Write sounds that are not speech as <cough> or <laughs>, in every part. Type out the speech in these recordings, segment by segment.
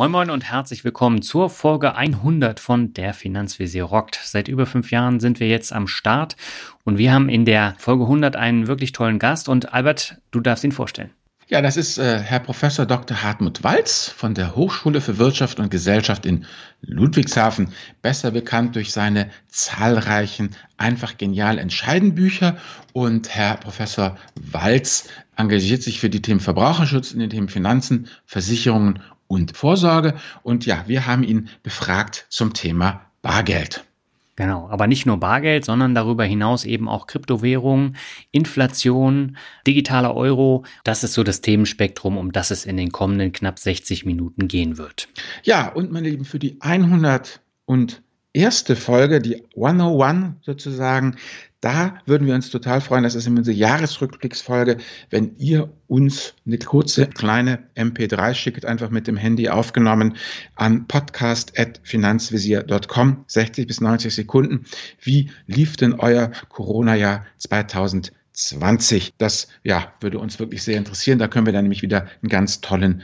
moin moin und herzlich willkommen zur Folge 100 von der Finanzvisier rockt. Seit über fünf Jahren sind wir jetzt am Start und wir haben in der Folge 100 einen wirklich tollen Gast und Albert, du darfst ihn vorstellen. Ja, das ist äh, Herr Professor Dr. Hartmut Walz von der Hochschule für Wirtschaft und Gesellschaft in Ludwigshafen, besser bekannt durch seine zahlreichen einfach genial entscheiden Bücher. Und Herr Professor Walz engagiert sich für die Themen Verbraucherschutz in den Themen Finanzen, Versicherungen und Vorsorge. Und ja, wir haben ihn befragt zum Thema Bargeld. Genau, aber nicht nur Bargeld, sondern darüber hinaus eben auch Kryptowährungen, Inflation, digitaler Euro. Das ist so das Themenspektrum, um das es in den kommenden knapp 60 Minuten gehen wird. Ja, und meine Lieben, für die 100 und erste Folge, die 101 sozusagen, da würden wir uns total freuen. Das ist immer unsere Jahresrückblicksfolge. Wenn ihr uns eine kurze kleine MP3 schickt, einfach mit dem Handy aufgenommen an podcast.finanzvisier.com, 60 bis 90 Sekunden. Wie lief denn euer Corona-Jahr 2020? Das ja, würde uns wirklich sehr interessieren. Da können wir dann nämlich wieder einen ganz tollen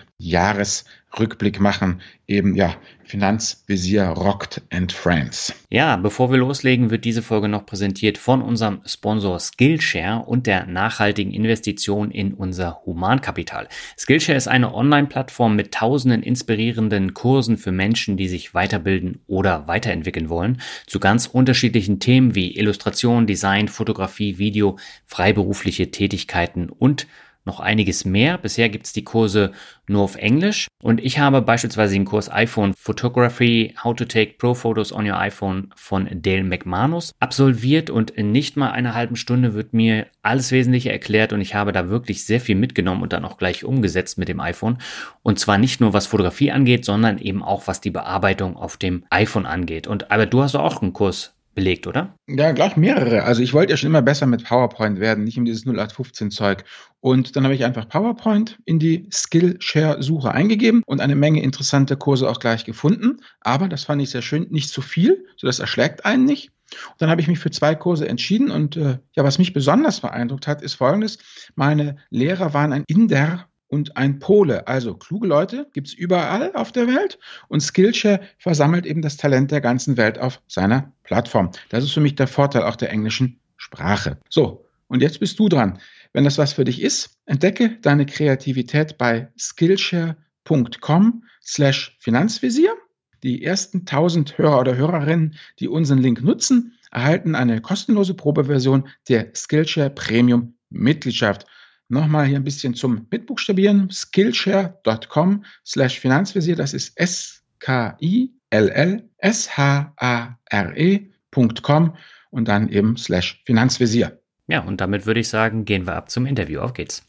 Jahresrückblick machen. Eben ja, Finanzvisier rockt and Friends. Ja, bevor wir loslegen, wird diese Folge noch präsentiert von unserem Sponsor Skillshare und der nachhaltigen Investition in unser Humankapital. Skillshare ist eine Online-Plattform mit tausenden inspirierenden Kursen für Menschen, die sich weiterbilden oder weiterentwickeln wollen, zu ganz unterschiedlichen Themen wie Illustration, Design, Fotografie, Video, freiberufliche Tätigkeiten und noch einiges mehr. Bisher gibt es die Kurse nur auf Englisch und ich habe beispielsweise den Kurs iPhone Photography, How to Take Pro Photos on Your iPhone von Dale McManus absolviert und in nicht mal einer halben Stunde wird mir alles Wesentliche erklärt und ich habe da wirklich sehr viel mitgenommen und dann auch gleich umgesetzt mit dem iPhone. Und zwar nicht nur was Fotografie angeht, sondern eben auch was die Bearbeitung auf dem iPhone angeht. Und aber du hast auch einen Kurs belegt, oder? Ja, gleich mehrere. Also ich wollte ja schon immer besser mit PowerPoint werden, nicht um dieses 0815-Zeug. Und dann habe ich einfach PowerPoint in die Skillshare-Suche eingegeben und eine Menge interessante Kurse auch gleich gefunden. Aber das fand ich sehr schön, nicht zu viel, so das erschlägt einen nicht. Und dann habe ich mich für zwei Kurse entschieden und äh, ja, was mich besonders beeindruckt hat, ist folgendes. Meine Lehrer waren ein Inder und ein Pole. Also kluge Leute gibt es überall auf der Welt und Skillshare versammelt eben das Talent der ganzen Welt auf seiner Plattform. Das ist für mich der Vorteil auch der englischen Sprache. So, und jetzt bist du dran. Wenn das was für dich ist, entdecke deine Kreativität bei skillshare.com slash Finanzvisier. Die ersten 1000 Hörer oder Hörerinnen, die unseren Link nutzen, erhalten eine kostenlose Probeversion der Skillshare Premium Mitgliedschaft. Nochmal hier ein bisschen zum Mitbuchstabieren. Skillshare.com slash Finanzvisier. Das ist S-K-I-L-L-S-H-A-R-E.com und dann eben slash Finanzvisier. Ja, und damit würde ich sagen, gehen wir ab zum Interview. Auf geht's.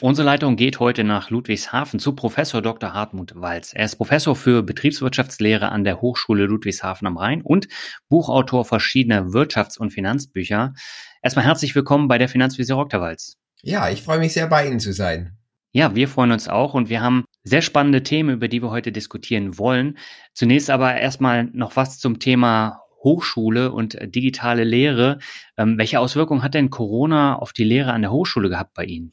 Unsere Leitung geht heute nach Ludwigshafen zu Professor Dr. Hartmut Walz. Er ist Professor für Betriebswirtschaftslehre an der Hochschule Ludwigshafen am Rhein und Buchautor verschiedener Wirtschafts- und Finanzbücher. Erstmal herzlich willkommen bei der Finanzvisier. Walz. Ja, ich freue mich sehr, bei Ihnen zu sein. Ja, wir freuen uns auch und wir haben sehr spannende Themen, über die wir heute diskutieren wollen. Zunächst aber erstmal noch was zum Thema Hochschule und digitale Lehre. Ähm, welche Auswirkungen hat denn Corona auf die Lehre an der Hochschule gehabt bei Ihnen?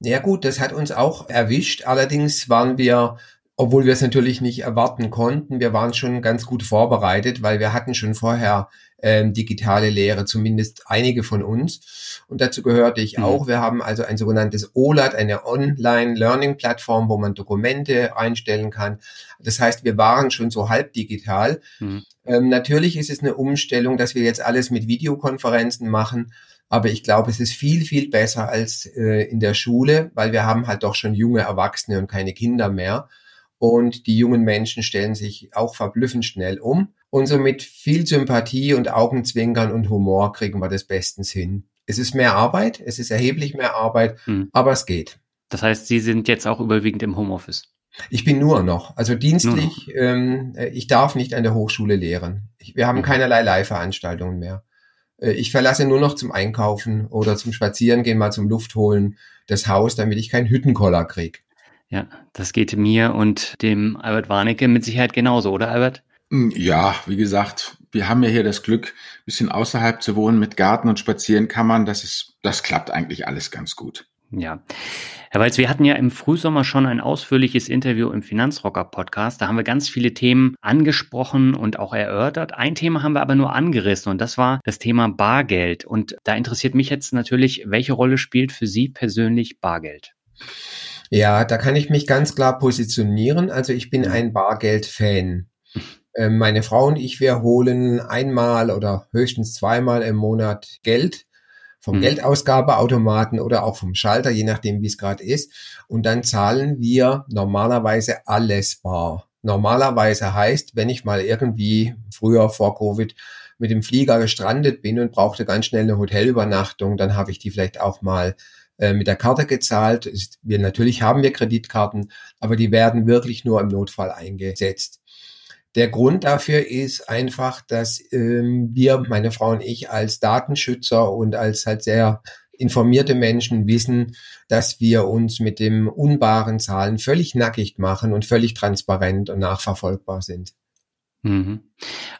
Ja gut, das hat uns auch erwischt. Allerdings waren wir, obwohl wir es natürlich nicht erwarten konnten, wir waren schon ganz gut vorbereitet, weil wir hatten schon vorher ähm, digitale Lehre, zumindest einige von uns. Und dazu gehörte ich mhm. auch. Wir haben also ein sogenanntes OLAT, eine Online-Learning-Plattform, wo man Dokumente einstellen kann. Das heißt, wir waren schon so halb digital. Mhm. Ähm, natürlich ist es eine Umstellung, dass wir jetzt alles mit Videokonferenzen machen. Aber ich glaube, es ist viel, viel besser als äh, in der Schule, weil wir haben halt doch schon junge Erwachsene und keine Kinder mehr. Und die jungen Menschen stellen sich auch verblüffend schnell um. Und so mit viel Sympathie und Augenzwinkern und Humor kriegen wir das bestens hin. Es ist mehr Arbeit, es ist erheblich mehr Arbeit, hm. aber es geht. Das heißt, Sie sind jetzt auch überwiegend im Homeoffice? Ich bin nur noch, also dienstlich, noch. Ähm, äh, ich darf nicht an der Hochschule lehren. wir haben hm. keinerlei Leihveranstaltungen mehr. Äh, ich verlasse nur noch zum Einkaufen oder zum Spazierengehen, mal zum Luftholen das Haus, damit ich keinen Hüttenkoller krieg. Ja, das geht mir und dem Albert Warnecke mit Sicherheit genauso, oder Albert? Hm, ja, wie gesagt, wir haben ja hier das Glück, ein bisschen außerhalb zu wohnen mit Garten und Spazierenkammern. Das ist, das klappt eigentlich alles ganz gut. Ja. Herr Walz, wir hatten ja im Frühsommer schon ein ausführliches Interview im Finanzrocker Podcast. Da haben wir ganz viele Themen angesprochen und auch erörtert. Ein Thema haben wir aber nur angerissen und das war das Thema Bargeld. Und da interessiert mich jetzt natürlich, welche Rolle spielt für Sie persönlich Bargeld? Ja, da kann ich mich ganz klar positionieren. Also ich bin ein Bargeld-Fan. <laughs> Ähm, meine Frau und ich, wir holen einmal oder höchstens zweimal im Monat Geld vom mhm. Geldausgabeautomaten oder auch vom Schalter, je nachdem, wie es gerade ist. Und dann zahlen wir normalerweise alles bar. Normalerweise heißt, wenn ich mal irgendwie früher vor Covid mit dem Flieger gestrandet bin und brauchte ganz schnell eine Hotelübernachtung, dann habe ich die vielleicht auch mal äh, mit der Karte gezahlt. Wir natürlich haben wir Kreditkarten, aber die werden wirklich nur im Notfall eingesetzt. Der Grund dafür ist einfach, dass ähm, wir, meine Frau und ich, als Datenschützer und als halt sehr informierte Menschen wissen, dass wir uns mit dem unbaren Zahlen völlig nackig machen und völlig transparent und nachverfolgbar sind. Mhm.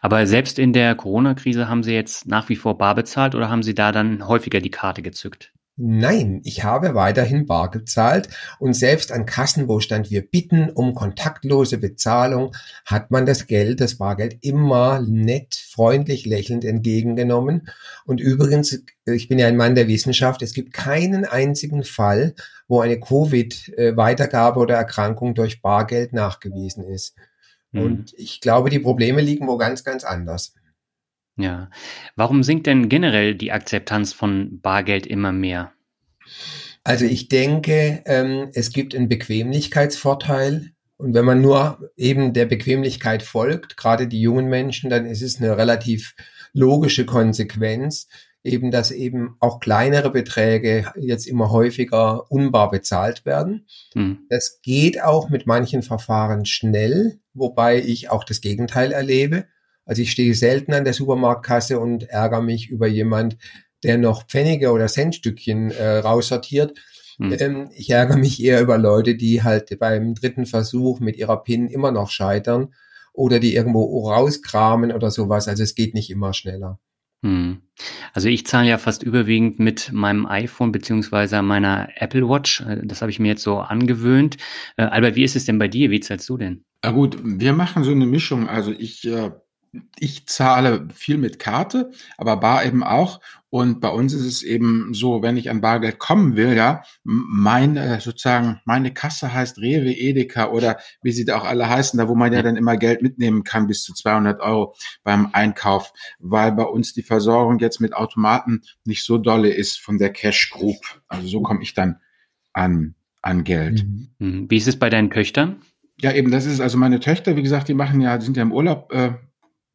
Aber selbst in der Corona-Krise haben Sie jetzt nach wie vor bar bezahlt oder haben Sie da dann häufiger die Karte gezückt? Nein, ich habe weiterhin bar gezahlt und selbst an Kassen, wo stand, wir bitten um kontaktlose Bezahlung, hat man das Geld, das Bargeld immer nett, freundlich, lächelnd entgegengenommen. Und übrigens, ich bin ja ein Mann der Wissenschaft, es gibt keinen einzigen Fall, wo eine Covid-Weitergabe oder Erkrankung durch Bargeld nachgewiesen ist. Mhm. Und ich glaube, die Probleme liegen wo ganz, ganz anders. Ja. Warum sinkt denn generell die Akzeptanz von Bargeld immer mehr? Also ich denke, ähm, es gibt einen Bequemlichkeitsvorteil. Und wenn man nur eben der Bequemlichkeit folgt, gerade die jungen Menschen, dann ist es eine relativ logische Konsequenz, eben, dass eben auch kleinere Beträge jetzt immer häufiger unbar bezahlt werden. Hm. Das geht auch mit manchen Verfahren schnell, wobei ich auch das Gegenteil erlebe. Also ich stehe selten an der Supermarktkasse und ärgere mich über jemand, der noch Pfennige oder Centstückchen äh, raussortiert. Hm. Ähm, ich ärgere mich eher über Leute, die halt beim dritten Versuch mit ihrer PIN immer noch scheitern oder die irgendwo rauskramen oder sowas. Also es geht nicht immer schneller. Hm. Also ich zahle ja fast überwiegend mit meinem iPhone beziehungsweise meiner Apple Watch. Äh, das habe ich mir jetzt so angewöhnt. Äh, Albert, wie ist es denn bei dir? Wie zahlst du denn? Na gut, wir machen so eine Mischung. Also ich äh, ich zahle viel mit Karte, aber bar eben auch. Und bei uns ist es eben so, wenn ich an Bargeld kommen will, ja, meine, sozusagen, meine Kasse heißt Rewe, Edeka oder wie sie da auch alle heißen, da wo man ja dann immer Geld mitnehmen kann, bis zu 200 Euro beim Einkauf, weil bei uns die Versorgung jetzt mit Automaten nicht so dolle ist von der Cash Group. Also so komme ich dann an, an Geld. Mhm. Wie ist es bei deinen Töchtern? Ja, eben, das ist also meine Töchter, wie gesagt, die machen ja, die sind ja im Urlaub äh,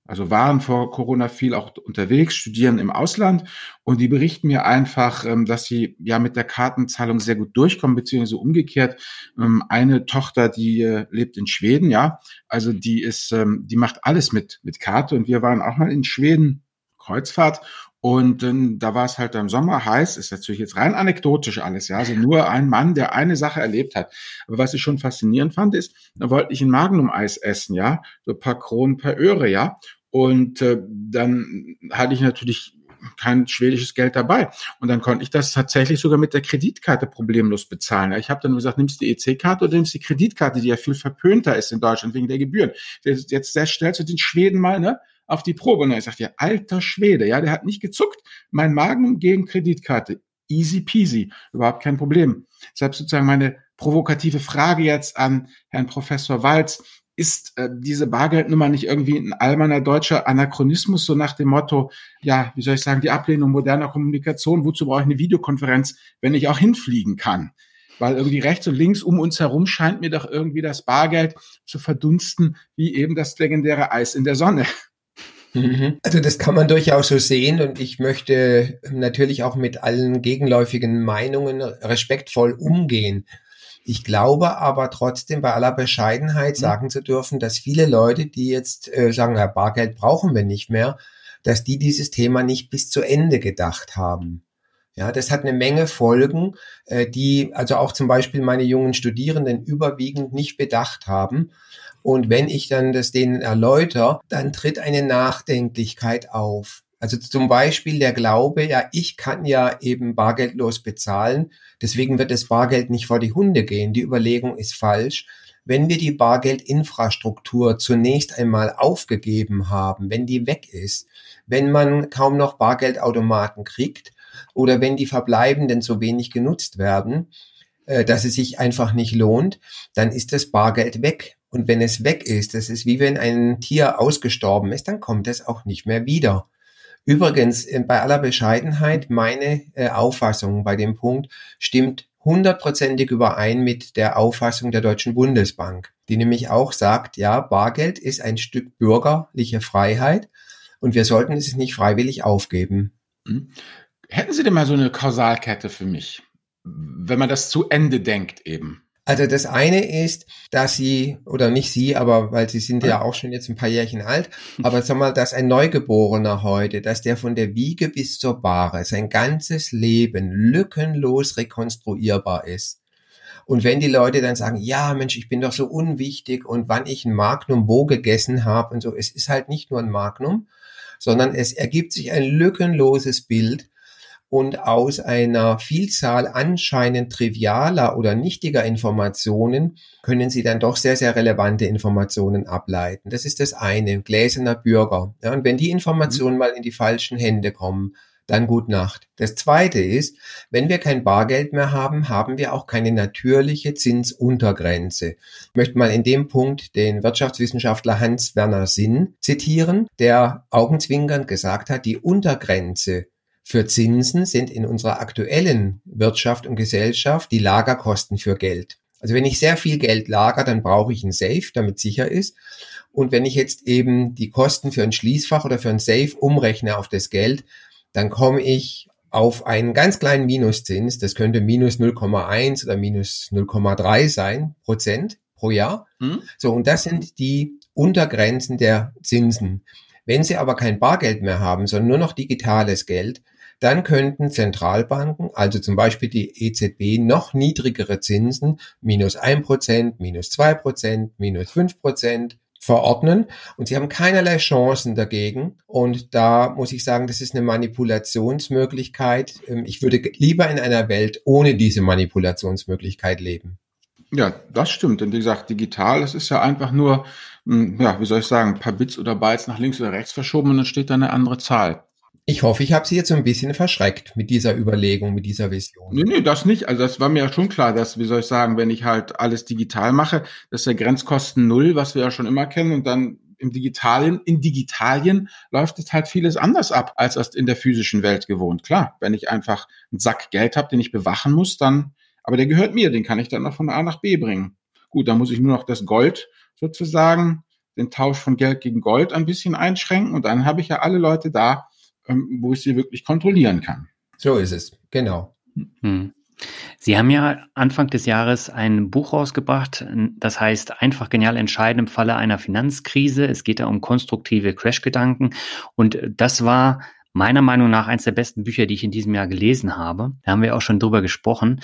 also waren vor Corona viel auch unterwegs, studieren im Ausland und die berichten mir einfach, ähm, dass sie ja mit der Kartenzahlung sehr gut durchkommen, beziehungsweise umgekehrt. Ähm, eine Tochter, die äh, lebt in Schweden, ja, also die ist, ähm, die macht alles mit, mit Karte und wir waren auch mal in Schweden, Kreuzfahrt und da war es halt im Sommer heiß, ist natürlich jetzt rein anekdotisch alles, ja. Also nur ein Mann, der eine Sache erlebt hat. Aber was ich schon faszinierend fand, ist, da wollte ich ein Magnum-Eis essen, ja. So ein paar Kronen per Öre, ja. Und äh, dann hatte ich natürlich kein schwedisches Geld dabei. Und dann konnte ich das tatsächlich sogar mit der Kreditkarte problemlos bezahlen. Ich habe dann gesagt, nimmst die EC-Karte oder nimmst die Kreditkarte, die ja viel verpönter ist in Deutschland wegen der Gebühren. Jetzt, jetzt stellst du den Schweden mal ne, auf die Probe. Und ich sagte, ja, alter Schwede, ja, der hat nicht gezuckt. Mein Magen gegen Kreditkarte. Easy peasy, überhaupt kein Problem. Deshalb sozusagen meine provokative Frage jetzt an Herrn Professor Walz ist äh, diese Bargeldnummer nicht irgendwie ein allgemeiner deutscher Anachronismus, so nach dem Motto, ja, wie soll ich sagen, die Ablehnung moderner Kommunikation, wozu brauche ich eine Videokonferenz, wenn ich auch hinfliegen kann? Weil irgendwie rechts und links um uns herum scheint mir doch irgendwie das Bargeld zu verdunsten, wie eben das legendäre Eis in der Sonne. Mhm. Also das kann man durchaus so sehen und ich möchte natürlich auch mit allen gegenläufigen Meinungen respektvoll umgehen. Ich glaube aber trotzdem bei aller Bescheidenheit mhm. sagen zu dürfen, dass viele Leute, die jetzt äh, sagen, ja, Bargeld brauchen wir nicht mehr, dass die dieses Thema nicht bis zu Ende gedacht haben. Ja, das hat eine Menge Folgen, äh, die also auch zum Beispiel meine jungen Studierenden überwiegend nicht bedacht haben. Und wenn ich dann das denen erläutere, dann tritt eine Nachdenklichkeit auf. Also zum Beispiel der Glaube, ja, ich kann ja eben bargeldlos bezahlen, deswegen wird das Bargeld nicht vor die Hunde gehen. Die Überlegung ist falsch. Wenn wir die Bargeldinfrastruktur zunächst einmal aufgegeben haben, wenn die weg ist, wenn man kaum noch Bargeldautomaten kriegt oder wenn die verbleibenden so wenig genutzt werden, äh, dass es sich einfach nicht lohnt, dann ist das Bargeld weg. Und wenn es weg ist, das ist wie wenn ein Tier ausgestorben ist, dann kommt es auch nicht mehr wieder. Übrigens, äh, bei aller Bescheidenheit, meine äh, Auffassung bei dem Punkt stimmt hundertprozentig überein mit der Auffassung der Deutschen Bundesbank, die nämlich auch sagt, ja, Bargeld ist ein Stück bürgerliche Freiheit und wir sollten es nicht freiwillig aufgeben. Hm. Hätten Sie denn mal so eine Kausalkette für mich, wenn man das zu Ende denkt eben? Also das eine ist, dass sie, oder nicht sie, aber weil sie sind ja auch schon jetzt ein paar Jährchen alt, aber sag mal, dass ein Neugeborener heute, dass der von der Wiege bis zur Bahre sein ganzes Leben lückenlos rekonstruierbar ist. Und wenn die Leute dann sagen, ja Mensch, ich bin doch so unwichtig und wann ich ein Magnum wo gegessen habe und so, es ist halt nicht nur ein Magnum, sondern es ergibt sich ein lückenloses Bild und aus einer Vielzahl anscheinend trivialer oder nichtiger Informationen können Sie dann doch sehr, sehr relevante Informationen ableiten. Das ist das eine, gläserner Bürger. Ja, und wenn die Informationen mhm. mal in die falschen Hände kommen, dann gut Nacht. Das zweite ist, wenn wir kein Bargeld mehr haben, haben wir auch keine natürliche Zinsuntergrenze. Ich möchte mal in dem Punkt den Wirtschaftswissenschaftler Hans-Werner Sinn zitieren, der augenzwinkernd gesagt hat, die Untergrenze für Zinsen sind in unserer aktuellen Wirtschaft und Gesellschaft die Lagerkosten für Geld. Also wenn ich sehr viel Geld lager, dann brauche ich ein Safe, damit sicher ist. Und wenn ich jetzt eben die Kosten für ein Schließfach oder für ein Safe umrechne auf das Geld, dann komme ich auf einen ganz kleinen Minuszins. Das könnte minus 0,1 oder minus 0,3 sein, Prozent pro Jahr. Hm? So, und das sind die Untergrenzen der Zinsen. Wenn Sie aber kein Bargeld mehr haben, sondern nur noch digitales Geld, dann könnten Zentralbanken, also zum Beispiel die EZB, noch niedrigere Zinsen, minus ein Prozent, minus zwei Prozent, minus fünf Prozent, verordnen und sie haben keinerlei Chancen dagegen. Und da muss ich sagen, das ist eine Manipulationsmöglichkeit. Ähm, ich würde lieber in einer Welt ohne diese Manipulationsmöglichkeit leben. Ja, das stimmt. Denn wie gesagt, digital, es ist ja einfach nur, hm, ja, wie soll ich sagen, ein paar Bits oder Bytes nach links oder rechts verschoben und dann steht da eine andere Zahl. Ich hoffe, ich habe Sie jetzt so ein bisschen verschreckt mit dieser Überlegung, mit dieser Vision. Nee, nee, das nicht. Also das war mir ja schon klar, dass, wie soll ich sagen, wenn ich halt alles digital mache, dass der Grenzkosten null, was wir ja schon immer kennen, und dann im Digitalien, in Digitalien läuft es halt vieles anders ab, als das in der physischen Welt gewohnt. Klar, wenn ich einfach einen Sack Geld habe, den ich bewachen muss, dann, aber der gehört mir, den kann ich dann noch von A nach B bringen. Gut, dann muss ich nur noch das Gold sozusagen, den Tausch von Geld gegen Gold ein bisschen einschränken und dann habe ich ja alle Leute da, ähm, wo ich sie wirklich kontrollieren kann. So ist es, genau. Hm. Sie haben ja Anfang des Jahres ein Buch rausgebracht, das heißt einfach genial entscheiden im Falle einer Finanzkrise. Es geht da um konstruktive Crash-Gedanken und das war meiner Meinung nach eines der besten Bücher, die ich in diesem Jahr gelesen habe. Da haben wir auch schon drüber gesprochen.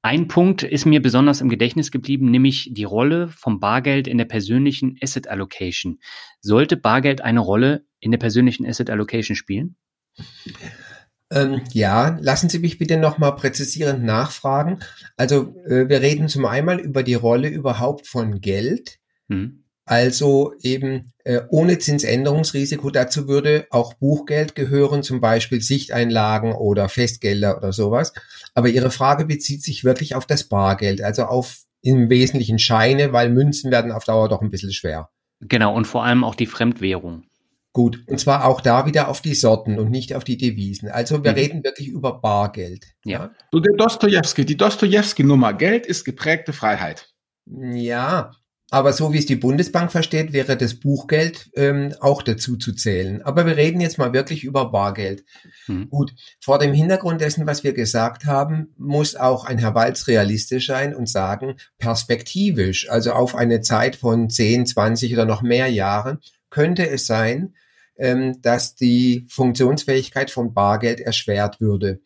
Ein Punkt ist mir besonders im Gedächtnis geblieben, nämlich die Rolle vom Bargeld in der persönlichen Asset Allocation. Sollte Bargeld eine Rolle in der persönlichen Asset Allocation spielen? Ähm, ja, lassen Sie mich bitte nochmal präzisierend nachfragen. Also äh, wir reden zum einen über die Rolle überhaupt von Geld. Hm. Also eben äh, ohne Zinsänderungsrisiko. Dazu würde auch Buchgeld gehören, zum Beispiel Sichteinlagen oder Festgelder oder sowas. Aber Ihre Frage bezieht sich wirklich auf das Bargeld, also auf im Wesentlichen Scheine, weil Münzen werden auf Dauer doch ein bisschen schwer. Genau, und vor allem auch die Fremdwährung. Gut, und zwar auch da wieder auf die Sorten und nicht auf die Devisen. Also wir mhm. reden wirklich über Bargeld. Ja. Du, der Dostojewski, die Dostojewski-Nummer, Geld ist geprägte Freiheit. Ja, aber so wie es die Bundesbank versteht, wäre das Buchgeld ähm, auch dazu zu zählen. Aber wir reden jetzt mal wirklich über Bargeld. Mhm. Gut, vor dem Hintergrund dessen, was wir gesagt haben, muss auch ein Herr Walz realistisch sein und sagen, perspektivisch, also auf eine Zeit von 10, 20 oder noch mehr Jahren, könnte es sein, ähm, dass die Funktionsfähigkeit von Bargeld erschwert würde.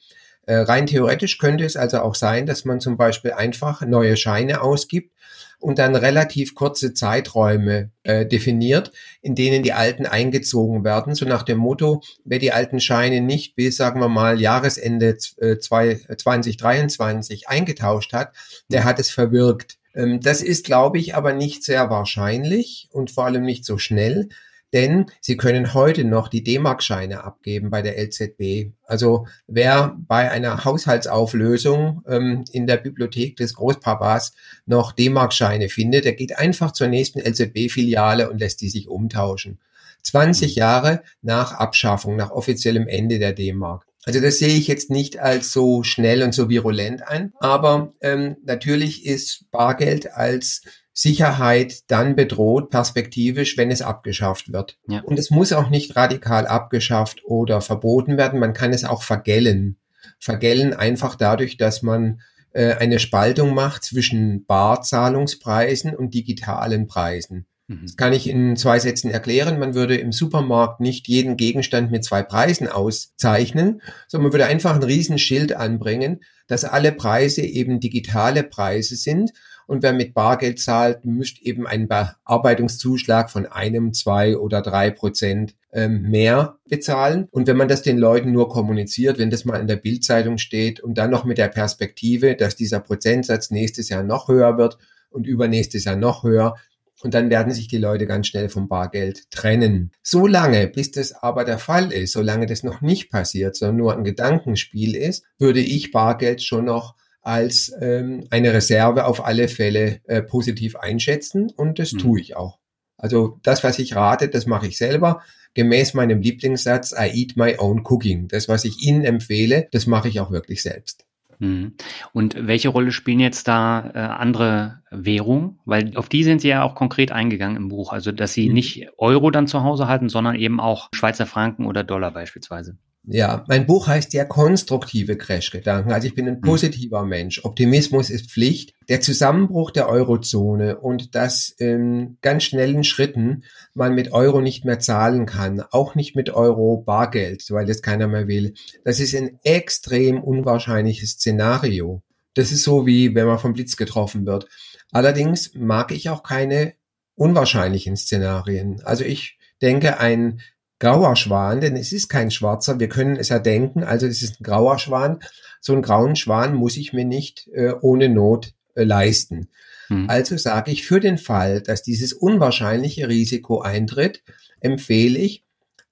Äh, rein theoretisch könnte es also auch sein, dass man zum Beispiel einfach neue Scheine ausgibt und dann relativ kurze Zeiträume äh, definiert, in denen die alten eingezogen werden, so nach dem Motto, wer die alten Scheine nicht bis, sagen wir mal, Jahresende äh, 2023 eingetauscht hat, der hat es verwirkt. Ähm, das ist, glaube ich, aber nicht sehr wahrscheinlich und vor allem nicht so schnell denn Sie können heute noch die D-Mark-Scheine abgeben bei der LZB. Also wer bei einer Haushaltsauflösung ähm, in der Bibliothek des Großpapas noch D-Mark-Scheine findet, der geht einfach zur nächsten LZB-Filiale und lässt die sich umtauschen. 20 Jahre nach Abschaffung, nach offiziellem Ende der D-Mark. Also das sehe ich jetzt nicht als so schnell und so virulent an, aber ähm, natürlich ist Bargeld als Sicherheit dann bedroht, perspektivisch, wenn es abgeschafft wird. Ja. Und es muss auch nicht radikal abgeschafft oder verboten werden. Man kann es auch vergällen. Vergällen einfach dadurch, dass man äh, eine Spaltung macht zwischen Barzahlungspreisen und digitalen Preisen. Mhm. Das kann ich in zwei Sätzen erklären. Man würde im Supermarkt nicht jeden Gegenstand mit zwei Preisen auszeichnen, sondern man würde einfach ein Riesenschild anbringen, dass alle Preise eben digitale Preise sind und wer mit Bargeld zahlt, müsste eben einen Bearbeitungszuschlag von einem, zwei oder drei Prozent ähm, mehr bezahlen. Und wenn man das den Leuten nur kommuniziert, wenn das mal in der Bildzeitung steht und dann noch mit der Perspektive, dass dieser Prozentsatz nächstes Jahr noch höher wird und übernächstes Jahr noch höher, und dann werden sich die Leute ganz schnell vom Bargeld trennen. Solange, bis das aber der Fall ist, solange das noch nicht passiert, sondern nur ein Gedankenspiel ist, würde ich Bargeld schon noch als ähm, eine Reserve auf alle Fälle äh, positiv einschätzen und das mhm. tue ich auch. Also das, was ich rate, das mache ich selber. Gemäß meinem Lieblingssatz, I eat my own cooking. Das, was ich Ihnen empfehle, das mache ich auch wirklich selbst. Mhm. Und welche Rolle spielen jetzt da äh, andere Währungen? Weil auf die sind Sie ja auch konkret eingegangen im Buch. Also, dass Sie mhm. nicht Euro dann zu Hause halten, sondern eben auch Schweizer Franken oder Dollar beispielsweise. Ja, mein Buch heißt ja konstruktive Crash-Gedanken. Also ich bin ein hm. positiver Mensch. Optimismus ist Pflicht. Der Zusammenbruch der Eurozone und dass in ganz schnellen Schritten man mit Euro nicht mehr zahlen kann, auch nicht mit Euro Bargeld, weil das keiner mehr will. Das ist ein extrem unwahrscheinliches Szenario. Das ist so wie wenn man vom Blitz getroffen wird. Allerdings mag ich auch keine unwahrscheinlichen Szenarien. Also ich denke, ein grauer Schwan, denn es ist kein schwarzer, wir können es ja denken, also es ist ein grauer Schwan. So einen grauen Schwan muss ich mir nicht äh, ohne Not äh, leisten. Hm. Also sage ich, für den Fall, dass dieses unwahrscheinliche Risiko eintritt, empfehle ich,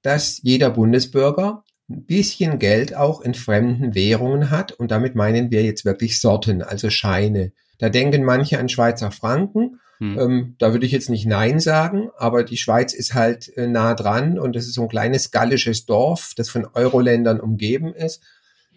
dass jeder Bundesbürger ein bisschen Geld auch in fremden Währungen hat. Und damit meinen wir jetzt wirklich Sorten, also Scheine. Da denken manche an Schweizer Franken hm. Ähm, da würde ich jetzt nicht Nein sagen, aber die Schweiz ist halt äh, nah dran und es ist so ein kleines gallisches Dorf, das von Euroländern umgeben ist.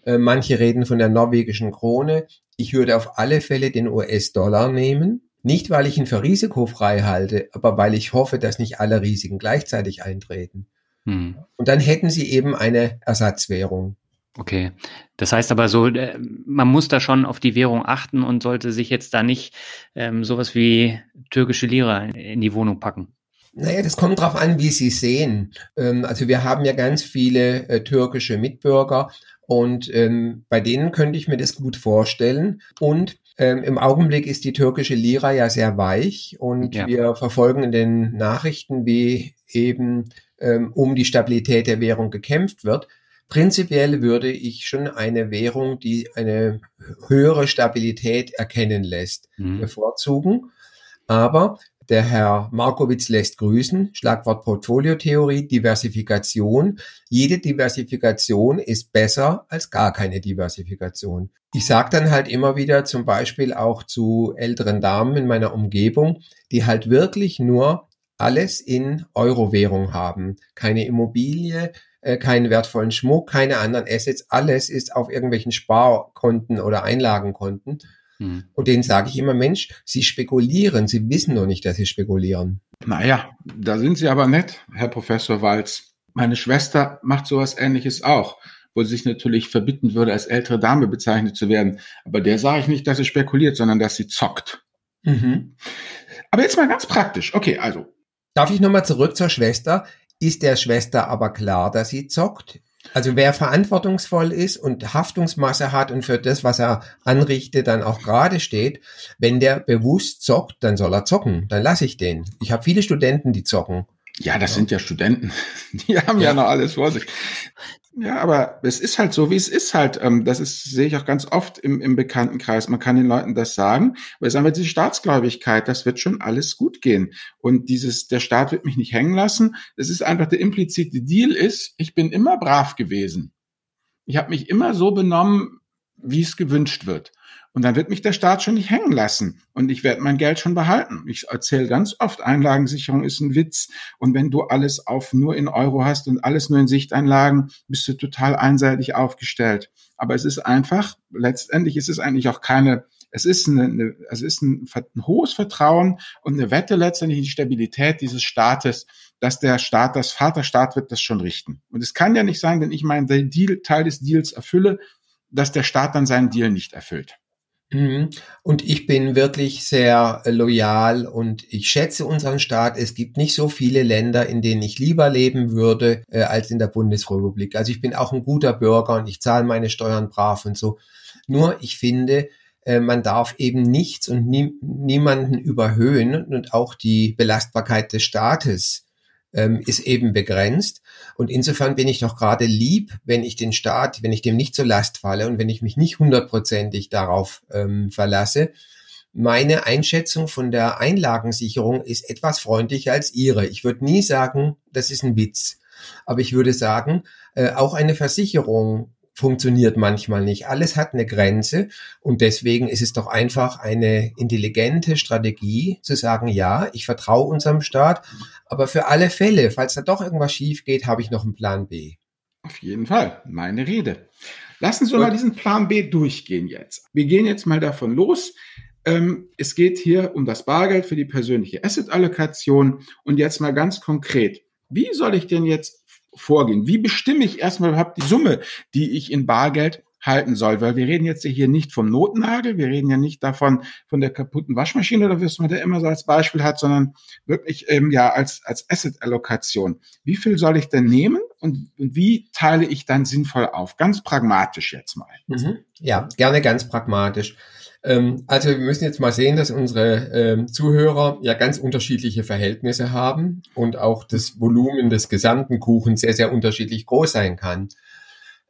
Äh, manche reden von der norwegischen Krone. Ich würde auf alle Fälle den US-Dollar nehmen. Nicht, weil ich ihn für risikofrei halte, aber weil ich hoffe, dass nicht alle Risiken gleichzeitig eintreten. Hm. Und dann hätten sie eben eine Ersatzwährung. Okay. Das heißt aber so, äh, man muss da schon auf die Währung achten und sollte sich jetzt da nicht ähm, sowas wie türkische Lira in die Wohnung packen. Naja, das kommt drauf an, wie Sie sehen. Ähm, also wir haben ja ganz viele äh, türkische Mitbürger und ähm, bei denen könnte ich mir das gut vorstellen. Und ähm, im Augenblick ist die türkische Lira ja sehr weich und ja. wir verfolgen in den Nachrichten, wie eben ähm, um die Stabilität der Währung gekämpft wird. Prinzipiell würde ich schon eine Währung, die eine höhere Stabilität erkennen lässt, mhm. bevorzugen. Aber der Herr Markowitz lässt grüßen. Schlagwort Portfoliotheorie, Diversifikation. Jede Diversifikation ist besser als gar keine Diversifikation. Ich sage dann halt immer wieder zum Beispiel auch zu älteren Damen in meiner Umgebung, die halt wirklich nur alles in Euro-Währung haben. Keine Immobilie, äh, keinen wertvollen Schmuck, keine anderen Assets. Alles ist auf irgendwelchen Sparkonten oder Einlagenkonten. Hm. Und denen sage ich immer, Mensch, Sie spekulieren, Sie wissen noch nicht, dass Sie spekulieren. Naja, da sind Sie aber nett, Herr Professor Walz. Meine Schwester macht sowas ähnliches auch, wo sie sich natürlich verbitten würde, als ältere Dame bezeichnet zu werden. Aber der sage ich nicht, dass sie spekuliert, sondern dass sie zockt. Mhm. Aber jetzt mal ganz praktisch. Okay, also. Darf ich nochmal zurück zur Schwester? Ist der Schwester aber klar, dass sie zockt? Also wer verantwortungsvoll ist und Haftungsmasse hat und für das, was er anrichtet, dann auch gerade steht, wenn der bewusst zockt, dann soll er zocken. Dann lasse ich den. Ich habe viele Studenten, die zocken. Ja, das ja. sind ja Studenten. <laughs> Die haben ja. ja noch alles vor sich. Ja, aber es ist halt so, wie es ist halt. Ähm, das ist, sehe ich auch ganz oft im, im Bekanntenkreis. Man kann den Leuten das sagen, aber es ist einfach diese Staatsgläubigkeit, das wird schon alles gut gehen. Und dieses, der Staat wird mich nicht hängen lassen, das ist einfach der implizite Deal ist, ich bin immer brav gewesen. Ich habe mich immer so benommen, wie es gewünscht wird. Und dann wird mich der Staat schon nicht hängen lassen und ich werde mein Geld schon behalten. Ich erzähle ganz oft, Einlagensicherung ist ein Witz. Und wenn du alles auf nur in Euro hast und alles nur in Sichteinlagen, bist du total einseitig aufgestellt. Aber es ist einfach, letztendlich ist es eigentlich auch keine, es ist, eine, eine, es ist ein, ein hohes Vertrauen und eine Wette letztendlich in die Stabilität dieses Staates, dass der Staat, das Vaterstaat wird das schon richten. Und es kann ja nicht sein, wenn ich meinen Deal, Teil des Deals erfülle, dass der Staat dann seinen Deal nicht erfüllt. Mhm. Und ich bin wirklich sehr loyal und ich schätze unseren Staat. Es gibt nicht so viele Länder, in denen ich lieber leben würde äh, als in der Bundesrepublik. Also ich bin auch ein guter Bürger und ich zahle meine Steuern brav und so. Nur ich finde, äh, man darf eben nichts und nie, niemanden überhöhen und auch die Belastbarkeit des Staates ähm, ist eben begrenzt. Und insofern bin ich doch gerade lieb, wenn ich den Staat, wenn ich dem nicht zur Last falle und wenn ich mich nicht hundertprozentig darauf ähm, verlasse. Meine Einschätzung von der Einlagensicherung ist etwas freundlicher als Ihre. Ich würde nie sagen, das ist ein Witz. Aber ich würde sagen, äh, auch eine Versicherung funktioniert manchmal nicht. Alles hat eine Grenze und deswegen ist es doch einfach eine intelligente Strategie zu sagen, ja, ich vertraue unserem Staat, aber für alle Fälle, falls da doch irgendwas schief geht, habe ich noch einen Plan B. Auf jeden Fall, meine Rede. Lassen Sie mal diesen Plan B durchgehen jetzt. Wir gehen jetzt mal davon los. Ähm, es geht hier um das Bargeld für die persönliche Asset-Allokation und jetzt mal ganz konkret. Wie soll ich denn jetzt vorgehen? Wie bestimme ich erstmal überhaupt die Summe, die ich in Bargeld halten soll, weil wir reden jetzt hier nicht vom Notnagel, wir reden ja nicht davon von der kaputten Waschmaschine oder was man da immer so als Beispiel hat, sondern wirklich ähm, ja als als Asset-Allokation. Wie viel soll ich denn nehmen und, und wie teile ich dann sinnvoll auf? Ganz pragmatisch jetzt mal. Mhm. Ja, gerne ganz pragmatisch. Ähm, also wir müssen jetzt mal sehen, dass unsere ähm, Zuhörer ja ganz unterschiedliche Verhältnisse haben und auch das Volumen des gesamten Kuchens sehr, sehr unterschiedlich groß sein kann.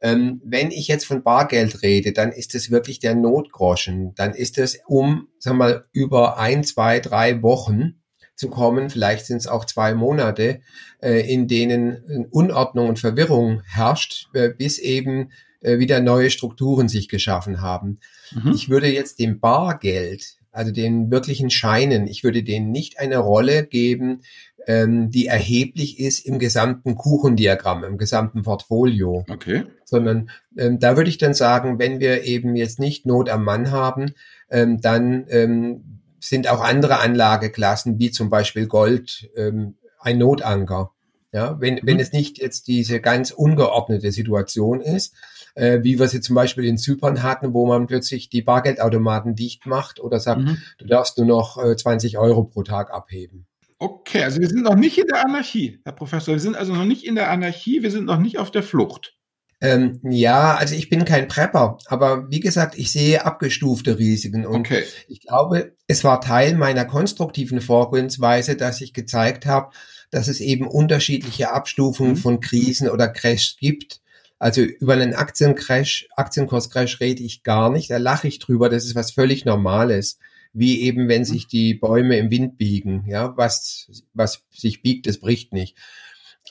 Ähm, wenn ich jetzt von Bargeld rede, dann ist es wirklich der Notgroschen. Dann ist es um, sagen wir mal, über ein, zwei, drei Wochen zu kommen, vielleicht sind es auch zwei Monate, äh, in denen Unordnung und Verwirrung herrscht, äh, bis eben äh, wieder neue Strukturen sich geschaffen haben. Mhm. Ich würde jetzt dem Bargeld, also den wirklichen Scheinen, ich würde denen nicht eine Rolle geben, ähm, die erheblich ist im gesamten Kuchendiagramm, im gesamten Portfolio. Okay. Sondern ähm, da würde ich dann sagen, wenn wir eben jetzt nicht Not am Mann haben, ähm, dann ähm, sind auch andere Anlageklassen, wie zum Beispiel Gold, ähm, ein Notanker. Ja, wenn, mhm. wenn es nicht jetzt diese ganz ungeordnete Situation ist, äh, wie wir sie zum Beispiel in Zypern hatten, wo man plötzlich die Bargeldautomaten dicht macht oder sagt, mhm. du darfst nur noch äh, 20 Euro pro Tag abheben. Okay, also wir sind noch nicht in der Anarchie, Herr Professor. Wir sind also noch nicht in der Anarchie, wir sind noch nicht auf der Flucht. Ähm, ja, also ich bin kein Prepper, aber wie gesagt, ich sehe abgestufte Risiken und okay. ich glaube, es war Teil meiner konstruktiven Vorgehensweise, dass ich gezeigt habe, dass es eben unterschiedliche Abstufungen mhm. von Krisen oder Crash gibt also über einen Aktiencrash, Aktienkurscrash rede ich gar nicht. Da lache ich drüber. Das ist was völlig Normales. Wie eben, wenn sich die Bäume im Wind biegen. Ja, was, was sich biegt, das bricht nicht.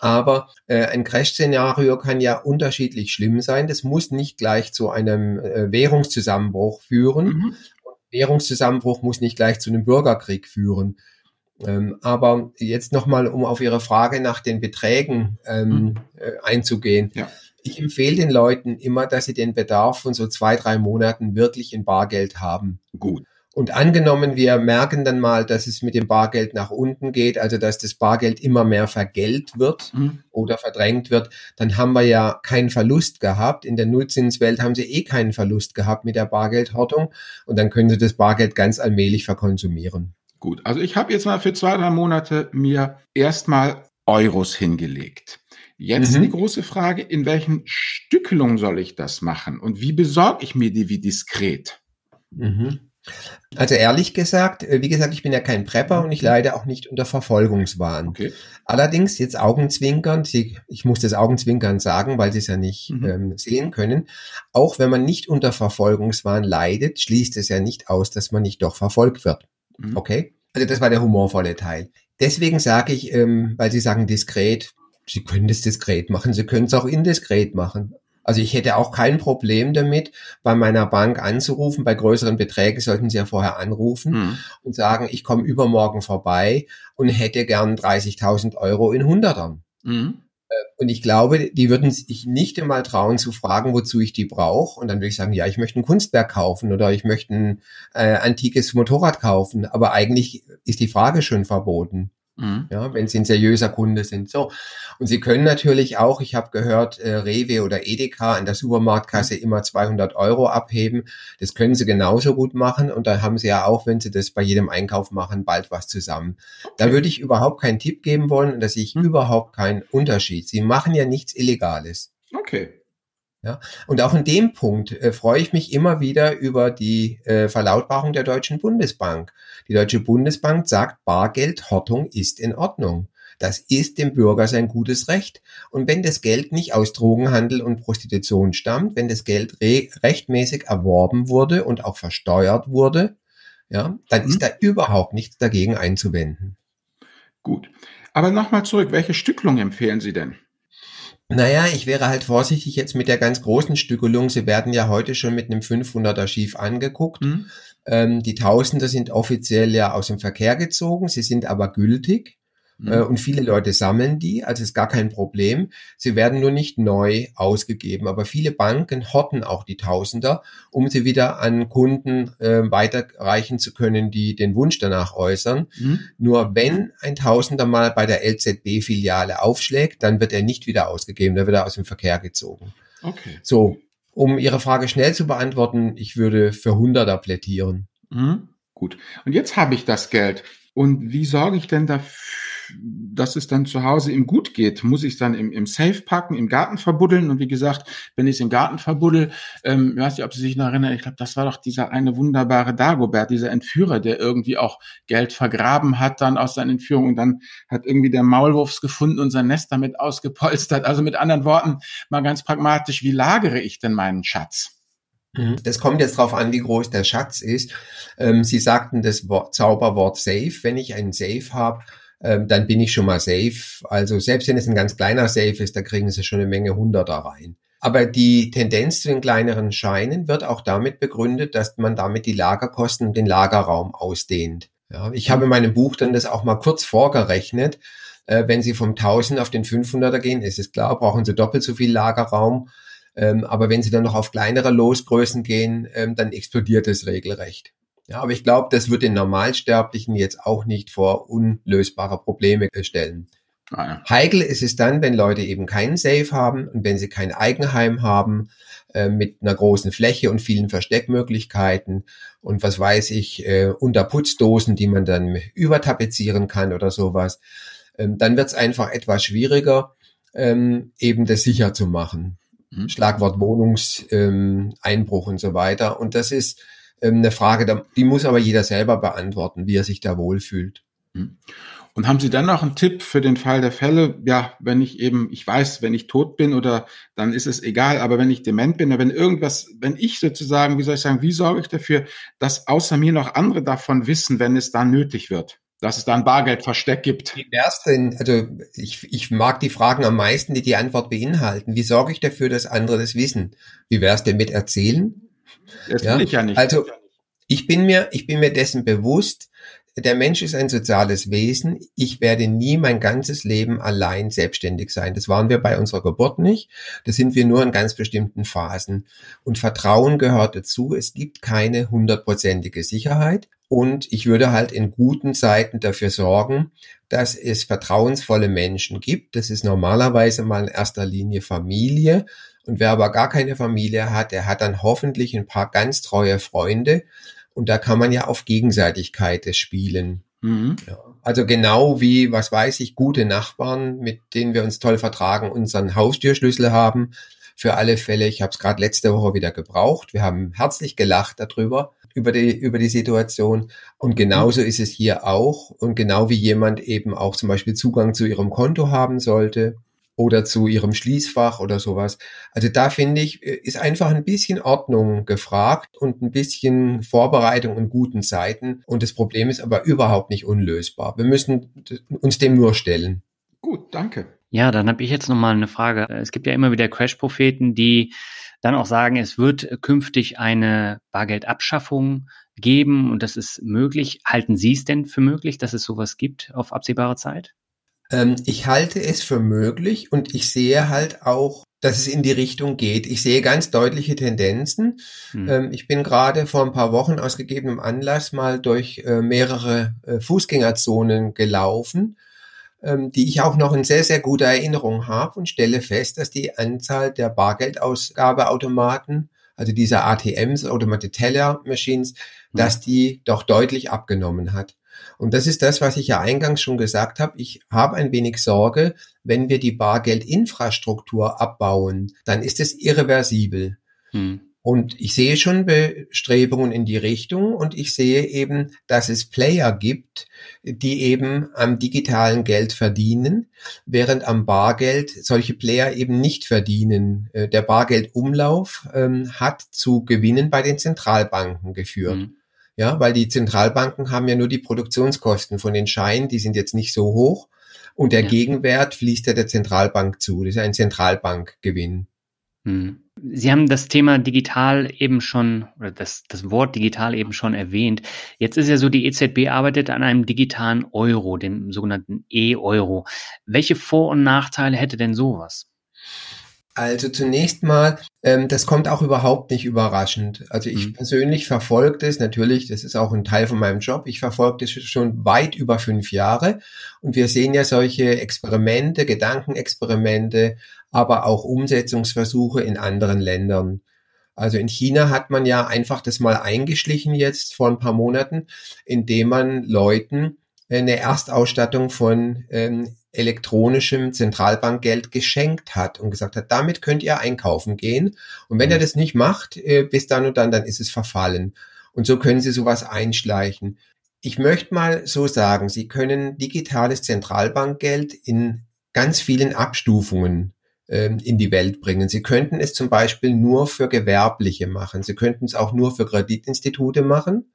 Aber äh, ein Crash-Szenario kann ja unterschiedlich schlimm sein. Das muss nicht gleich zu einem äh, Währungszusammenbruch führen. Mhm. Währungszusammenbruch muss nicht gleich zu einem Bürgerkrieg führen. Ähm, aber jetzt nochmal, um auf Ihre Frage nach den Beträgen ähm, mhm. äh, einzugehen. Ja ich empfehle den Leuten immer, dass sie den Bedarf von so zwei, drei Monaten wirklich in Bargeld haben. Gut. Und angenommen, wir merken dann mal, dass es mit dem Bargeld nach unten geht, also dass das Bargeld immer mehr vergelt wird mhm. oder verdrängt wird, dann haben wir ja keinen Verlust gehabt. In der Nullzinswelt haben sie eh keinen Verlust gehabt mit der Bargeldhortung und dann können sie das Bargeld ganz allmählich verkonsumieren. Gut, also ich habe jetzt mal für zwei, drei Monate mir erstmal Euros hingelegt. Jetzt mhm. die große Frage, in welchen Stückelungen soll ich das machen und wie besorge ich mir die wie diskret? Mhm. Also ehrlich gesagt, äh, wie gesagt, ich bin ja kein Prepper und ich mhm. leide auch nicht unter Verfolgungswahn. Okay. Allerdings jetzt Augenzwinkern, ich muss das Augenzwinkern sagen, weil Sie es ja nicht mhm. ähm, sehen können. Auch wenn man nicht unter Verfolgungswahn leidet, schließt es ja nicht aus, dass man nicht doch verfolgt wird. Mhm. Okay? Also das war der humorvolle Teil. Deswegen sage ich, ähm, weil Sie sagen diskret, Sie können das diskret machen, Sie können es auch indiskret machen. Also ich hätte auch kein Problem damit, bei meiner Bank anzurufen. Bei größeren Beträgen sollten Sie ja vorher anrufen mhm. und sagen, ich komme übermorgen vorbei und hätte gern 30.000 Euro in Hundertern. Mhm. Und ich glaube, die würden sich nicht einmal trauen zu fragen, wozu ich die brauche. Und dann würde ich sagen, ja, ich möchte ein Kunstwerk kaufen oder ich möchte ein äh, antikes Motorrad kaufen. Aber eigentlich ist die Frage schon verboten. Mhm. Ja, wenn Sie ein seriöser Kunde sind. So. Und Sie können natürlich auch, ich habe gehört, äh, Rewe oder Edeka an der Supermarktkasse immer 200 Euro abheben. Das können Sie genauso gut machen. Und da haben Sie ja auch, wenn Sie das bei jedem Einkauf machen, bald was zusammen. Okay. Da würde ich überhaupt keinen Tipp geben wollen und da sehe ich mhm. überhaupt keinen Unterschied. Sie machen ja nichts Illegales. Okay. Ja, und auch in dem Punkt äh, freue ich mich immer wieder über die äh, Verlautbarung der Deutschen Bundesbank. Die Deutsche Bundesbank sagt, Bargeldhortung ist in Ordnung. Das ist dem Bürger sein gutes Recht. Und wenn das Geld nicht aus Drogenhandel und Prostitution stammt, wenn das Geld re rechtmäßig erworben wurde und auch versteuert wurde, ja, dann mhm. ist da überhaupt nichts dagegen einzuwenden. Gut. Aber nochmal zurück, welche Stücklung empfehlen Sie denn? Naja, ich wäre halt vorsichtig jetzt mit der ganz großen Stückelung. Sie werden ja heute schon mit einem 500er Schief angeguckt. Mhm. Ähm, die Tausender sind offiziell ja aus dem Verkehr gezogen, sie sind aber gültig. Mhm. Äh, und viele Leute sammeln die, also ist gar kein Problem. Sie werden nur nicht neu ausgegeben. Aber viele Banken horten auch die Tausender, um sie wieder an Kunden äh, weiterreichen zu können, die den Wunsch danach äußern. Mhm. Nur wenn ein Tausender mal bei der LZB-Filiale aufschlägt, dann wird er nicht wieder ausgegeben, dann wird er aus dem Verkehr gezogen. Okay. So, um Ihre Frage schnell zu beantworten, ich würde für Hunderter plädieren. Mhm. Gut. Und jetzt habe ich das Geld. Und wie sorge ich denn dafür? Dass es dann zu Hause ihm gut geht, muss ich es dann im, im Safe packen, im Garten verbuddeln. Und wie gesagt, wenn ich es im Garten verbuddel, ähm, ich weiß nicht, ob Sie sich noch erinnern, ich glaube, das war doch dieser eine wunderbare Dagobert, dieser Entführer, der irgendwie auch Geld vergraben hat dann aus seinen Entführungen und dann hat irgendwie der Maulwurfs gefunden und sein Nest damit ausgepolstert. Also mit anderen Worten, mal ganz pragmatisch, wie lagere ich denn meinen Schatz? Mhm. Das kommt jetzt darauf an, wie groß der Schatz ist. Ähm, Sie sagten das Wort, Zauberwort Safe. Wenn ich einen Safe habe, ähm, dann bin ich schon mal safe. Also selbst wenn es ein ganz kleiner Safe ist, da kriegen sie schon eine Menge Hunderter rein. Aber die Tendenz zu den kleineren Scheinen wird auch damit begründet, dass man damit die Lagerkosten und den Lagerraum ausdehnt. Ja, ich habe in meinem Buch dann das auch mal kurz vorgerechnet. Äh, wenn Sie vom 1000 auf den 500er gehen, ist es klar, brauchen Sie doppelt so viel Lagerraum. Ähm, aber wenn Sie dann noch auf kleinere Losgrößen gehen, ähm, dann explodiert es regelrecht. Ja, aber ich glaube, das wird den Normalsterblichen jetzt auch nicht vor unlösbare Probleme stellen. Ah, ja. Heikel ist es dann, wenn Leute eben keinen Safe haben und wenn sie kein Eigenheim haben äh, mit einer großen Fläche und vielen Versteckmöglichkeiten und was weiß ich, äh, Unterputzdosen, die man dann übertapezieren kann oder sowas, ähm, dann wird es einfach etwas schwieriger, ähm, eben das sicher zu machen. Mhm. Schlagwort Wohnungseinbruch ähm, und so weiter. Und das ist eine Frage, die muss aber jeder selber beantworten, wie er sich da wohlfühlt. Hm. Und haben Sie dann noch einen Tipp für den Fall der Fälle? Ja, wenn ich eben, ich weiß, wenn ich tot bin oder dann ist es egal, aber wenn ich dement bin, wenn irgendwas, wenn ich sozusagen, wie soll ich sagen, wie sorge ich dafür, dass außer mir noch andere davon wissen, wenn es dann nötig wird? Dass es da ein Bargeldversteck gibt. Wie wär's denn, also ich, ich mag die Fragen am meisten, die die Antwort beinhalten. Wie sorge ich dafür, dass andere das wissen? Wie wär's denn mit erzählen? Das ja? will ich ja nicht. Also ich bin mir, ich bin mir dessen bewusst, der Mensch ist ein soziales Wesen. Ich werde nie mein ganzes Leben allein selbstständig sein. Das waren wir bei unserer Geburt nicht. Das sind wir nur in ganz bestimmten Phasen. Und Vertrauen gehört dazu. Es gibt keine hundertprozentige Sicherheit. Und ich würde halt in guten Zeiten dafür sorgen, dass es vertrauensvolle Menschen gibt. Das ist normalerweise mal in erster Linie Familie. Und wer aber gar keine Familie hat, der hat dann hoffentlich ein paar ganz treue Freunde. Und da kann man ja auf Gegenseitigkeit spielen. Mhm. Ja. Also genau wie, was weiß ich, gute Nachbarn, mit denen wir uns toll vertragen, unseren Haustürschlüssel haben. Für alle Fälle, ich habe es gerade letzte Woche wieder gebraucht. Wir haben herzlich gelacht darüber, über die, über die Situation. Und genauso ist es hier auch. Und genau wie jemand eben auch zum Beispiel Zugang zu ihrem Konto haben sollte, oder zu ihrem Schließfach oder sowas. Also da finde ich, äh, ist einfach ein bisschen Ordnung gefragt und ein bisschen Vorbereitung und guten Zeiten. Und das Problem ist aber überhaupt nicht unlösbar. Wir müssen uns dem nur stellen. Gut, danke. Ja, dann habe ich jetzt nochmal eine Frage. Es gibt ja immer wieder Crash-Propheten, die dann auch sagen, es wird künftig eine Bargeldabschaffung geben und das ist möglich. Halten Sie es denn für möglich, dass es sowas gibt auf absehbare Zeit? Ähm, ich halte es für möglich und ich sehe halt auch, dass es in die Richtung geht. Ich sehe ganz deutliche Tendenzen. Hm. Ähm, ich bin gerade vor ein paar Wochen aus gegebenem Anlass mal durch äh, mehrere äh, Fußgängerzonen gelaufen, ähm, die ich auch noch in sehr, sehr guter Erinnerung habe und stelle fest, dass die Anzahl der Bargeldausgabeautomaten, also dieser ATMs, Automated Teller Machines, hm. dass die doch deutlich abgenommen hat. Und das ist das, was ich ja eingangs schon gesagt habe. Ich habe ein wenig Sorge, wenn wir die Bargeldinfrastruktur abbauen, dann ist es irreversibel. Hm. Und ich sehe schon Bestrebungen in die Richtung und ich sehe eben, dass es Player gibt, die eben am digitalen Geld verdienen, während am Bargeld solche Player eben nicht verdienen. Äh, der Bargeldumlauf ähm, hat zu Gewinnen bei den Zentralbanken geführt. Mhm. Ja, weil die Zentralbanken haben ja nur die Produktionskosten von den Scheinen, die sind jetzt nicht so hoch. Und der ja. Gegenwert fließt ja der Zentralbank zu. Das ist ein Zentralbankgewinn. Hm. Sie haben das Thema digital eben schon, oder das, das Wort digital eben schon erwähnt. Jetzt ist ja so, die EZB arbeitet an einem digitalen Euro, dem sogenannten E-Euro. Welche Vor- und Nachteile hätte denn sowas? Also zunächst mal, ähm, das kommt auch überhaupt nicht überraschend. Also ich mhm. persönlich verfolge das natürlich, das ist auch ein Teil von meinem Job, ich verfolge das schon weit über fünf Jahre und wir sehen ja solche Experimente, Gedankenexperimente, aber auch Umsetzungsversuche in anderen Ländern. Also in China hat man ja einfach das mal eingeschlichen jetzt vor ein paar Monaten, indem man Leuten eine Erstausstattung von ähm, elektronischem Zentralbankgeld geschenkt hat und gesagt hat, damit könnt ihr einkaufen gehen. Und wenn mhm. ihr das nicht macht, äh, bis dann und dann, dann ist es verfallen. Und so können Sie sowas einschleichen. Ich möchte mal so sagen, Sie können digitales Zentralbankgeld in ganz vielen Abstufungen ähm, in die Welt bringen. Sie könnten es zum Beispiel nur für Gewerbliche machen. Sie könnten es auch nur für Kreditinstitute machen.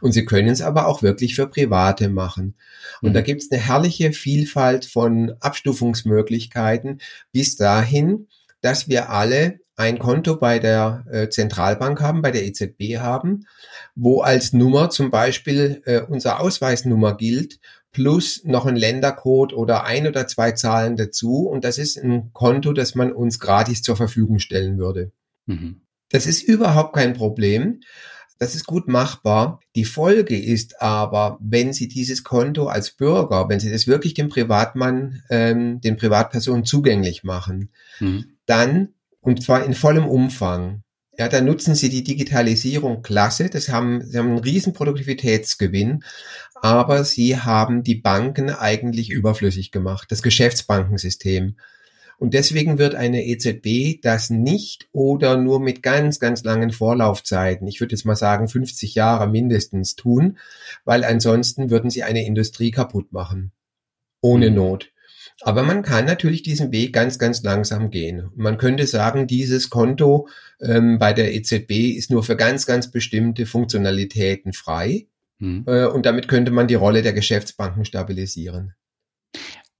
Und sie können es aber auch wirklich für Private machen. Und mhm. da gibt es eine herrliche Vielfalt von Abstufungsmöglichkeiten bis dahin, dass wir alle ein Konto bei der äh, Zentralbank haben, bei der EZB haben, wo als Nummer zum Beispiel äh, unser Ausweisnummer gilt, plus noch ein Ländercode oder ein oder zwei Zahlen dazu. Und das ist ein Konto, das man uns gratis zur Verfügung stellen würde. Mhm. Das ist überhaupt kein Problem. Das ist gut machbar. Die Folge ist aber, wenn Sie dieses Konto als Bürger, wenn Sie das wirklich dem Privatmann, ähm, den Privatpersonen zugänglich machen, mhm. dann, und zwar in vollem Umfang, ja, dann nutzen Sie die Digitalisierung klasse. Das haben, Sie haben einen riesen Produktivitätsgewinn, aber Sie haben die Banken eigentlich überflüssig gemacht, das Geschäftsbankensystem. Und deswegen wird eine EZB das nicht oder nur mit ganz, ganz langen Vorlaufzeiten, ich würde jetzt mal sagen 50 Jahre mindestens tun, weil ansonsten würden sie eine Industrie kaputt machen. Ohne mhm. Not. Aber man kann natürlich diesen Weg ganz, ganz langsam gehen. Man könnte sagen, dieses Konto ähm, bei der EZB ist nur für ganz, ganz bestimmte Funktionalitäten frei. Mhm. Äh, und damit könnte man die Rolle der Geschäftsbanken stabilisieren.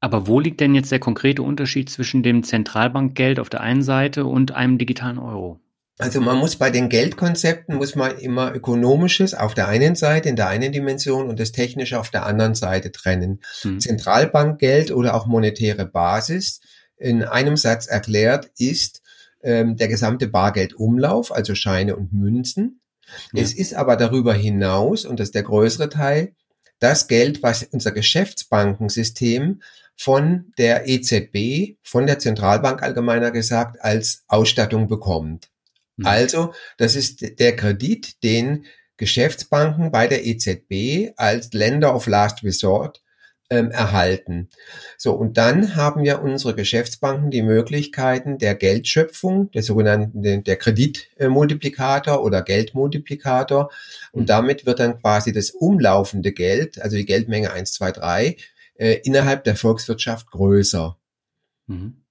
Aber wo liegt denn jetzt der konkrete Unterschied zwischen dem Zentralbankgeld auf der einen Seite und einem digitalen Euro? Also man muss bei den Geldkonzepten muss man immer ökonomisches auf der einen Seite in der einen Dimension und das technische auf der anderen Seite trennen. Hm. Zentralbankgeld oder auch monetäre Basis in einem Satz erklärt ist ähm, der gesamte Bargeldumlauf, also Scheine und Münzen. Ja. Es ist aber darüber hinaus und das ist der größere Teil das Geld, was unser Geschäftsbankensystem von der EZB, von der Zentralbank allgemeiner gesagt, als Ausstattung bekommt. Mhm. Also, das ist der Kredit, den Geschäftsbanken bei der EZB als Lender of Last Resort ähm, erhalten. So, und dann haben ja unsere Geschäftsbanken die Möglichkeiten der Geldschöpfung, der sogenannten, der Kreditmultiplikator oder Geldmultiplikator. Und mhm. damit wird dann quasi das umlaufende Geld, also die Geldmenge 1, 2, 3, äh, innerhalb der Volkswirtschaft größer. Mhm.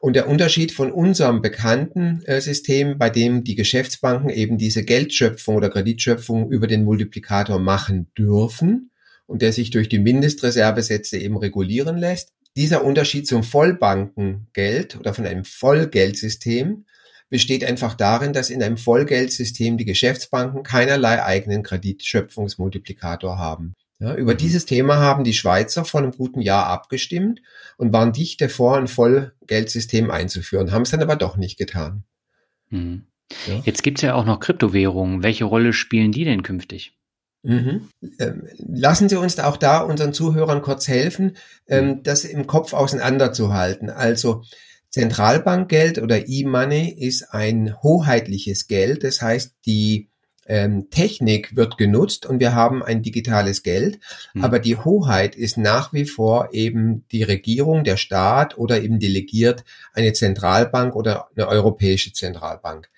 Und der Unterschied von unserem bekannten äh, System, bei dem die Geschäftsbanken eben diese Geldschöpfung oder Kreditschöpfung über den Multiplikator machen dürfen, und der sich durch die Mindestreservesätze eben regulieren lässt. Dieser Unterschied zum Vollbankengeld oder von einem Vollgeldsystem besteht einfach darin, dass in einem Vollgeldsystem die Geschäftsbanken keinerlei eigenen Kreditschöpfungsmultiplikator haben. Ja, über mhm. dieses Thema haben die Schweizer vor einem guten Jahr abgestimmt und waren dicht davor, ein Vollgeldsystem einzuführen, haben es dann aber doch nicht getan. Mhm. Ja. Jetzt gibt es ja auch noch Kryptowährungen. Welche Rolle spielen die denn künftig? Mhm. Ähm, lassen Sie uns auch da unseren Zuhörern kurz helfen, ähm, mhm. das im Kopf auseinanderzuhalten. Also Zentralbankgeld oder E-Money ist ein hoheitliches Geld. Das heißt, die ähm, Technik wird genutzt und wir haben ein digitales Geld. Mhm. Aber die Hoheit ist nach wie vor eben die Regierung, der Staat oder eben delegiert eine Zentralbank oder eine europäische Zentralbank.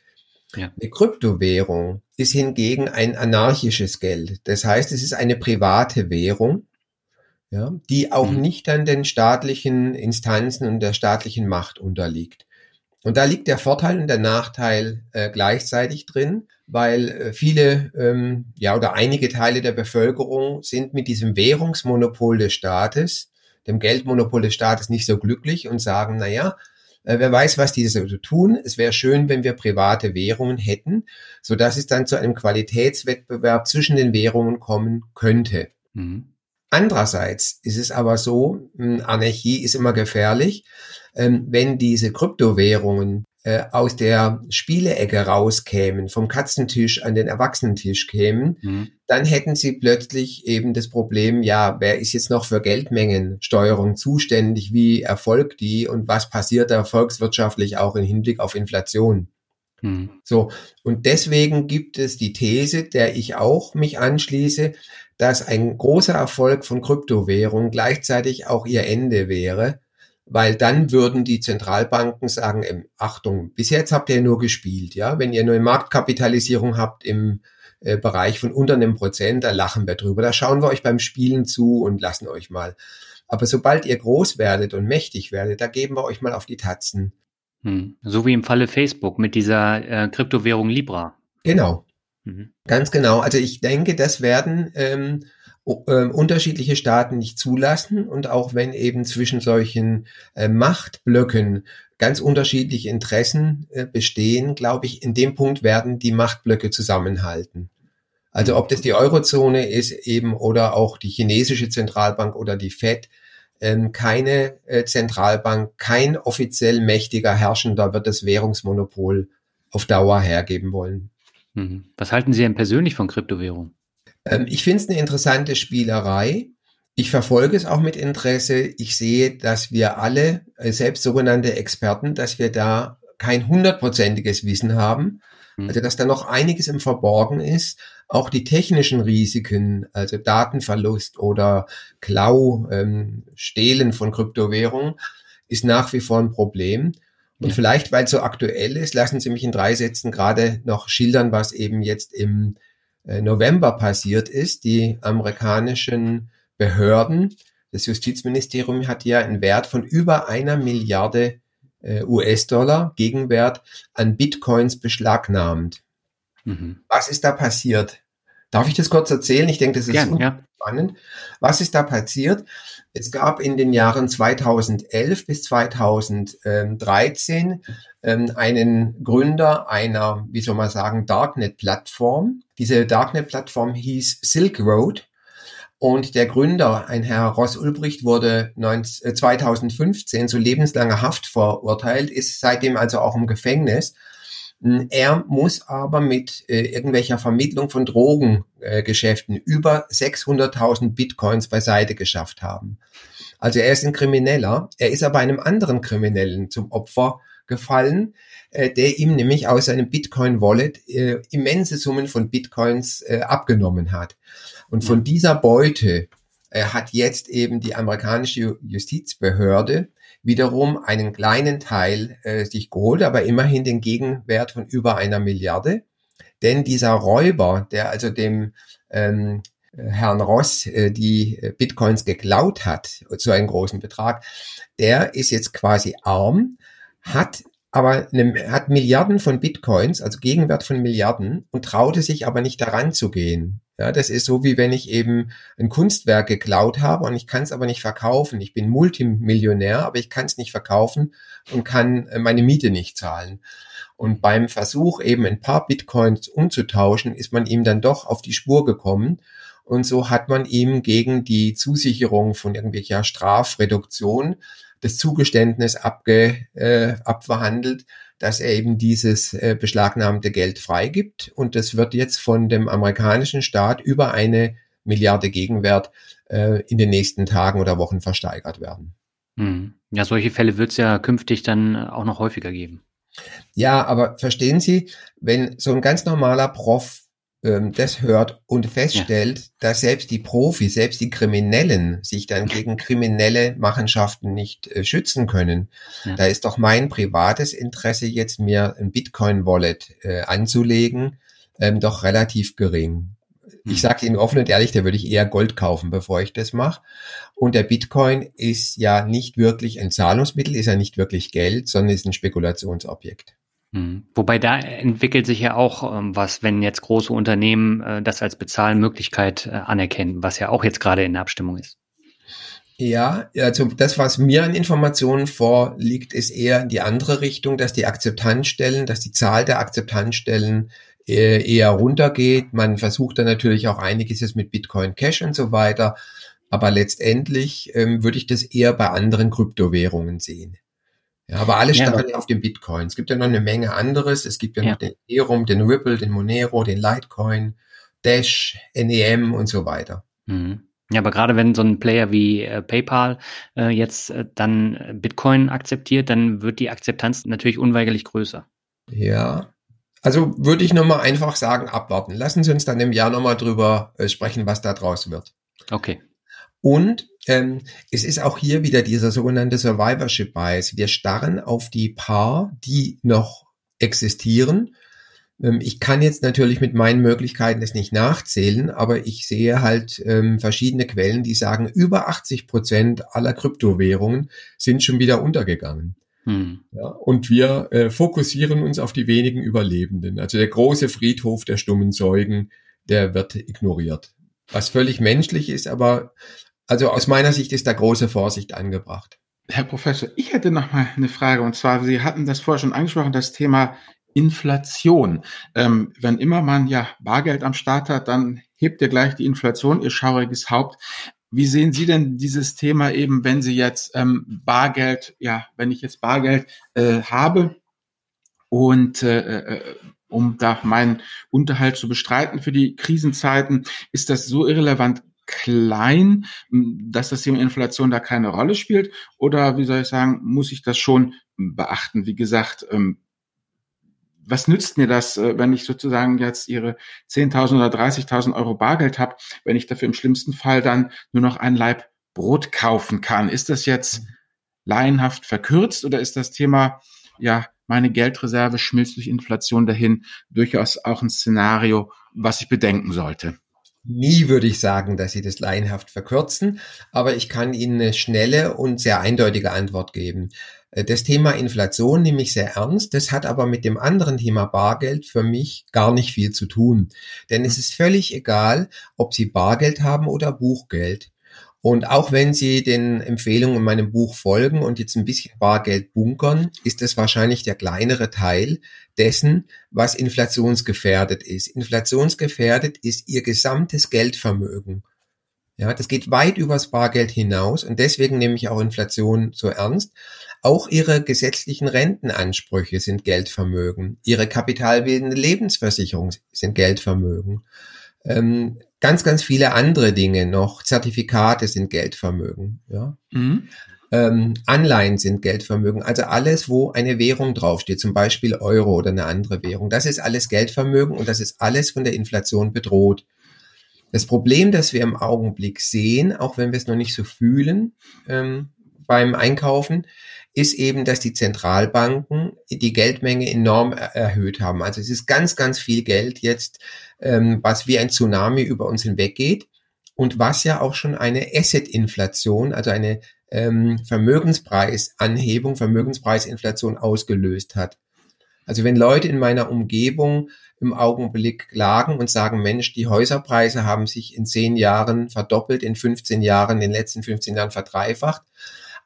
Ja. Eine Kryptowährung ist hingegen ein anarchisches Geld. Das heißt, es ist eine private Währung, ja, die auch mhm. nicht an den staatlichen Instanzen und der staatlichen Macht unterliegt. Und da liegt der Vorteil und der Nachteil äh, gleichzeitig drin, weil äh, viele, ähm, ja, oder einige Teile der Bevölkerung sind mit diesem Währungsmonopol des Staates, dem Geldmonopol des Staates nicht so glücklich und sagen, na ja, äh, wer weiß, was diese so tun. Es wäre schön, wenn wir private Währungen hätten, so dass es dann zu einem Qualitätswettbewerb zwischen den Währungen kommen könnte. Mhm. Andererseits ist es aber so, hm, Anarchie ist immer gefährlich, ähm, wenn diese Kryptowährungen äh, aus der Spielecke rauskämen, vom Katzentisch an den Erwachsenentisch kämen, mhm. dann hätten sie plötzlich eben das Problem, ja, wer ist jetzt noch für Geldmengensteuerung zuständig, wie erfolgt die und was passiert da volkswirtschaftlich auch im Hinblick auf Inflation. Mhm. So. Und deswegen gibt es die These, der ich auch mich anschließe, dass ein großer Erfolg von Kryptowährungen gleichzeitig auch ihr Ende wäre, weil dann würden die Zentralbanken sagen, ähm, Achtung, bis jetzt habt ihr nur gespielt, ja, wenn ihr nur eine Marktkapitalisierung habt im äh, Bereich von unter einem Prozent, da lachen wir drüber, da schauen wir euch beim Spielen zu und lassen euch mal. Aber sobald ihr groß werdet und mächtig werdet, da geben wir euch mal auf die Tatzen. Hm. So wie im Falle Facebook mit dieser äh, Kryptowährung Libra. Genau. Mhm. Ganz genau. Also ich denke, das werden ähm, äh, unterschiedliche Staaten nicht zulassen und auch wenn eben zwischen solchen äh, Machtblöcken ganz unterschiedliche Interessen äh, bestehen, glaube ich, in dem Punkt werden die Machtblöcke zusammenhalten. Also ob das die Eurozone ist eben oder auch die chinesische Zentralbank oder die Fed, ähm, keine äh, Zentralbank, kein offiziell mächtiger Herrschender wird das Währungsmonopol auf Dauer hergeben wollen. Mhm. Was halten Sie denn persönlich von Kryptowährungen? Ähm, ich finde es eine interessante Spielerei. Ich verfolge es auch mit Interesse. Ich sehe, dass wir alle, äh, selbst sogenannte Experten, dass wir da kein hundertprozentiges Wissen haben. Mhm. Also, dass da noch einiges im Verborgen ist. Auch die technischen Risiken, also Datenverlust oder Klau, ähm, Stehlen von Kryptowährungen, ist nach wie vor ein Problem. Und ja. vielleicht, weil es so aktuell ist, lassen Sie mich in drei Sätzen gerade noch schildern, was eben jetzt im äh, November passiert ist. Die amerikanischen Behörden, das Justizministerium hat ja einen Wert von über einer Milliarde äh, US-Dollar Gegenwert an Bitcoins beschlagnahmt. Mhm. Was ist da passiert? Darf ich das kurz erzählen? Ich denke, das ist Gern, ja. spannend. Was ist da passiert? Es gab in den Jahren 2011 bis 2013 ähm, einen Gründer einer, wie soll man sagen, Darknet-Plattform. Diese Darknet-Plattform hieß Silk Road. Und der Gründer, ein Herr Ross Ulbricht, wurde 19, 2015 zu lebenslanger Haft verurteilt, ist seitdem also auch im Gefängnis. Er muss aber mit äh, irgendwelcher Vermittlung von Drogengeschäften äh, über 600.000 Bitcoins beiseite geschafft haben. Also er ist ein Krimineller, er ist aber einem anderen Kriminellen zum Opfer gefallen, äh, der ihm nämlich aus seinem Bitcoin-Wallet äh, immense Summen von Bitcoins äh, abgenommen hat. Und von dieser Beute äh, hat jetzt eben die amerikanische Justizbehörde wiederum einen kleinen Teil äh, sich geholt, aber immerhin den Gegenwert von über einer Milliarde. Denn dieser Räuber, der also dem ähm, Herrn Ross äh, die Bitcoins geklaut hat, zu einem großen Betrag, der ist jetzt quasi arm, hat aber eine, hat Milliarden von Bitcoins, also Gegenwert von Milliarden und traute sich aber nicht daran zu gehen. Ja, das ist so wie wenn ich eben ein Kunstwerk geklaut habe und ich kann es aber nicht verkaufen. Ich bin Multimillionär, aber ich kann es nicht verkaufen und kann äh, meine Miete nicht zahlen. Und beim Versuch eben ein paar Bitcoins umzutauschen, ist man ihm dann doch auf die Spur gekommen. Und so hat man ihm gegen die Zusicherung von irgendwelcher Strafreduktion das Zugeständnis abge, äh, abverhandelt, dass er eben dieses äh, beschlagnahmte Geld freigibt. Und das wird jetzt von dem amerikanischen Staat über eine Milliarde Gegenwert äh, in den nächsten Tagen oder Wochen versteigert werden. Hm. Ja, solche Fälle wird es ja künftig dann auch noch häufiger geben. Ja, aber verstehen Sie, wenn so ein ganz normaler Prof ähm, das hört und feststellt, ja. dass selbst die Profis, selbst die Kriminellen sich dann gegen kriminelle Machenschaften nicht äh, schützen können. Ja. Da ist doch mein privates Interesse jetzt mir ein Bitcoin-Wallet äh, anzulegen, ähm, doch relativ gering. Ich hm. sage Ihnen offen und ehrlich, da würde ich eher Gold kaufen, bevor ich das mache. Und der Bitcoin ist ja nicht wirklich ein Zahlungsmittel, ist ja nicht wirklich Geld, sondern ist ein Spekulationsobjekt. Mhm. Wobei da entwickelt sich ja auch ähm, was, wenn jetzt große Unternehmen äh, das als Bezahlmöglichkeit äh, anerkennen, was ja auch jetzt gerade in der Abstimmung ist. Ja, also das, was mir an Informationen vorliegt, ist eher in die andere Richtung, dass die Akzeptanzstellen, dass die Zahl der Akzeptanzstellen äh, eher runtergeht. Man versucht dann natürlich auch einiges jetzt mit Bitcoin Cash und so weiter. Aber letztendlich ähm, würde ich das eher bei anderen Kryptowährungen sehen. Ja, aber alle starren ja, auf dem Bitcoin. Es gibt ja noch eine Menge anderes. Es gibt ja, ja. noch den Ethereum, den Ripple, den Monero, den Litecoin, Dash, NEM und so weiter. Mhm. Ja, aber gerade wenn so ein Player wie äh, PayPal äh, jetzt äh, dann Bitcoin akzeptiert, dann wird die Akzeptanz natürlich unweigerlich größer. Ja. Also würde ich nochmal einfach sagen, abwarten. Lassen Sie uns dann im Jahr nochmal drüber äh, sprechen, was da draus wird. Okay. Und ähm, es ist auch hier wieder dieser sogenannte Survivorship Bias. Wir starren auf die paar, die noch existieren. Ähm, ich kann jetzt natürlich mit meinen Möglichkeiten das nicht nachzählen, aber ich sehe halt ähm, verschiedene Quellen, die sagen, über 80 Prozent aller Kryptowährungen sind schon wieder untergegangen. Hm. Ja, und wir äh, fokussieren uns auf die wenigen Überlebenden. Also der große Friedhof der stummen Zeugen, der wird ignoriert. Was völlig menschlich ist, aber also aus meiner Sicht ist da große Vorsicht angebracht. Herr Professor, ich hätte noch mal eine Frage und zwar, Sie hatten das vorher schon angesprochen, das Thema Inflation. Ähm, wenn immer man ja Bargeld am Start hat, dann hebt ihr gleich die Inflation, ihr schauriges Haupt. Wie sehen Sie denn dieses Thema eben, wenn Sie jetzt ähm, Bargeld, ja, wenn ich jetzt Bargeld äh, habe und äh, äh, um da meinen Unterhalt zu bestreiten für die Krisenzeiten, ist das so irrelevant klein, dass das Thema Inflation da keine Rolle spielt? Oder wie soll ich sagen, muss ich das schon beachten? Wie gesagt, ähm, was nützt mir das, äh, wenn ich sozusagen jetzt Ihre 10.000 oder 30.000 Euro Bargeld habe, wenn ich dafür im schlimmsten Fall dann nur noch ein Laib Brot kaufen kann? Ist das jetzt laienhaft verkürzt oder ist das Thema, ja, meine Geldreserve schmilzt durch Inflation dahin, durchaus auch ein Szenario, was ich bedenken sollte? Nie würde ich sagen, dass Sie das laienhaft verkürzen, aber ich kann Ihnen eine schnelle und sehr eindeutige Antwort geben. Äh, das Thema Inflation nehme ich sehr ernst. Das hat aber mit dem anderen Thema Bargeld für mich gar nicht viel zu tun. Denn es ist völlig egal, ob Sie Bargeld haben oder Buchgeld. Und auch wenn Sie den Empfehlungen in meinem Buch folgen und jetzt ein bisschen Bargeld bunkern, ist es wahrscheinlich der kleinere Teil dessen, was inflationsgefährdet ist. Inflationsgefährdet ist Ihr gesamtes Geldvermögen. Ja, das geht weit übers Bargeld hinaus und deswegen nehme ich auch Inflation so ernst. Auch Ihre gesetzlichen Rentenansprüche sind Geldvermögen. Ihre kapitalbildende Lebensversicherung sind Geldvermögen. Ähm, ganz, ganz viele andere Dinge noch. Zertifikate sind Geldvermögen. Ja. Mhm. Ähm, Anleihen sind Geldvermögen, also alles, wo eine Währung draufsteht, zum Beispiel Euro oder eine andere Währung. Das ist alles Geldvermögen und das ist alles von der Inflation bedroht. Das Problem, das wir im Augenblick sehen, auch wenn wir es noch nicht so fühlen ähm, beim Einkaufen, ist eben, dass die Zentralbanken die Geldmenge enorm erhöht haben. Also es ist ganz, ganz viel Geld jetzt, ähm, was wie ein Tsunami über uns hinweggeht und was ja auch schon eine Asset-Inflation, also eine ähm, Vermögenspreisanhebung, Vermögenspreisinflation ausgelöst hat. Also wenn Leute in meiner Umgebung im Augenblick klagen und sagen, Mensch, die Häuserpreise haben sich in zehn Jahren verdoppelt, in 15 Jahren, in den letzten 15 Jahren verdreifacht.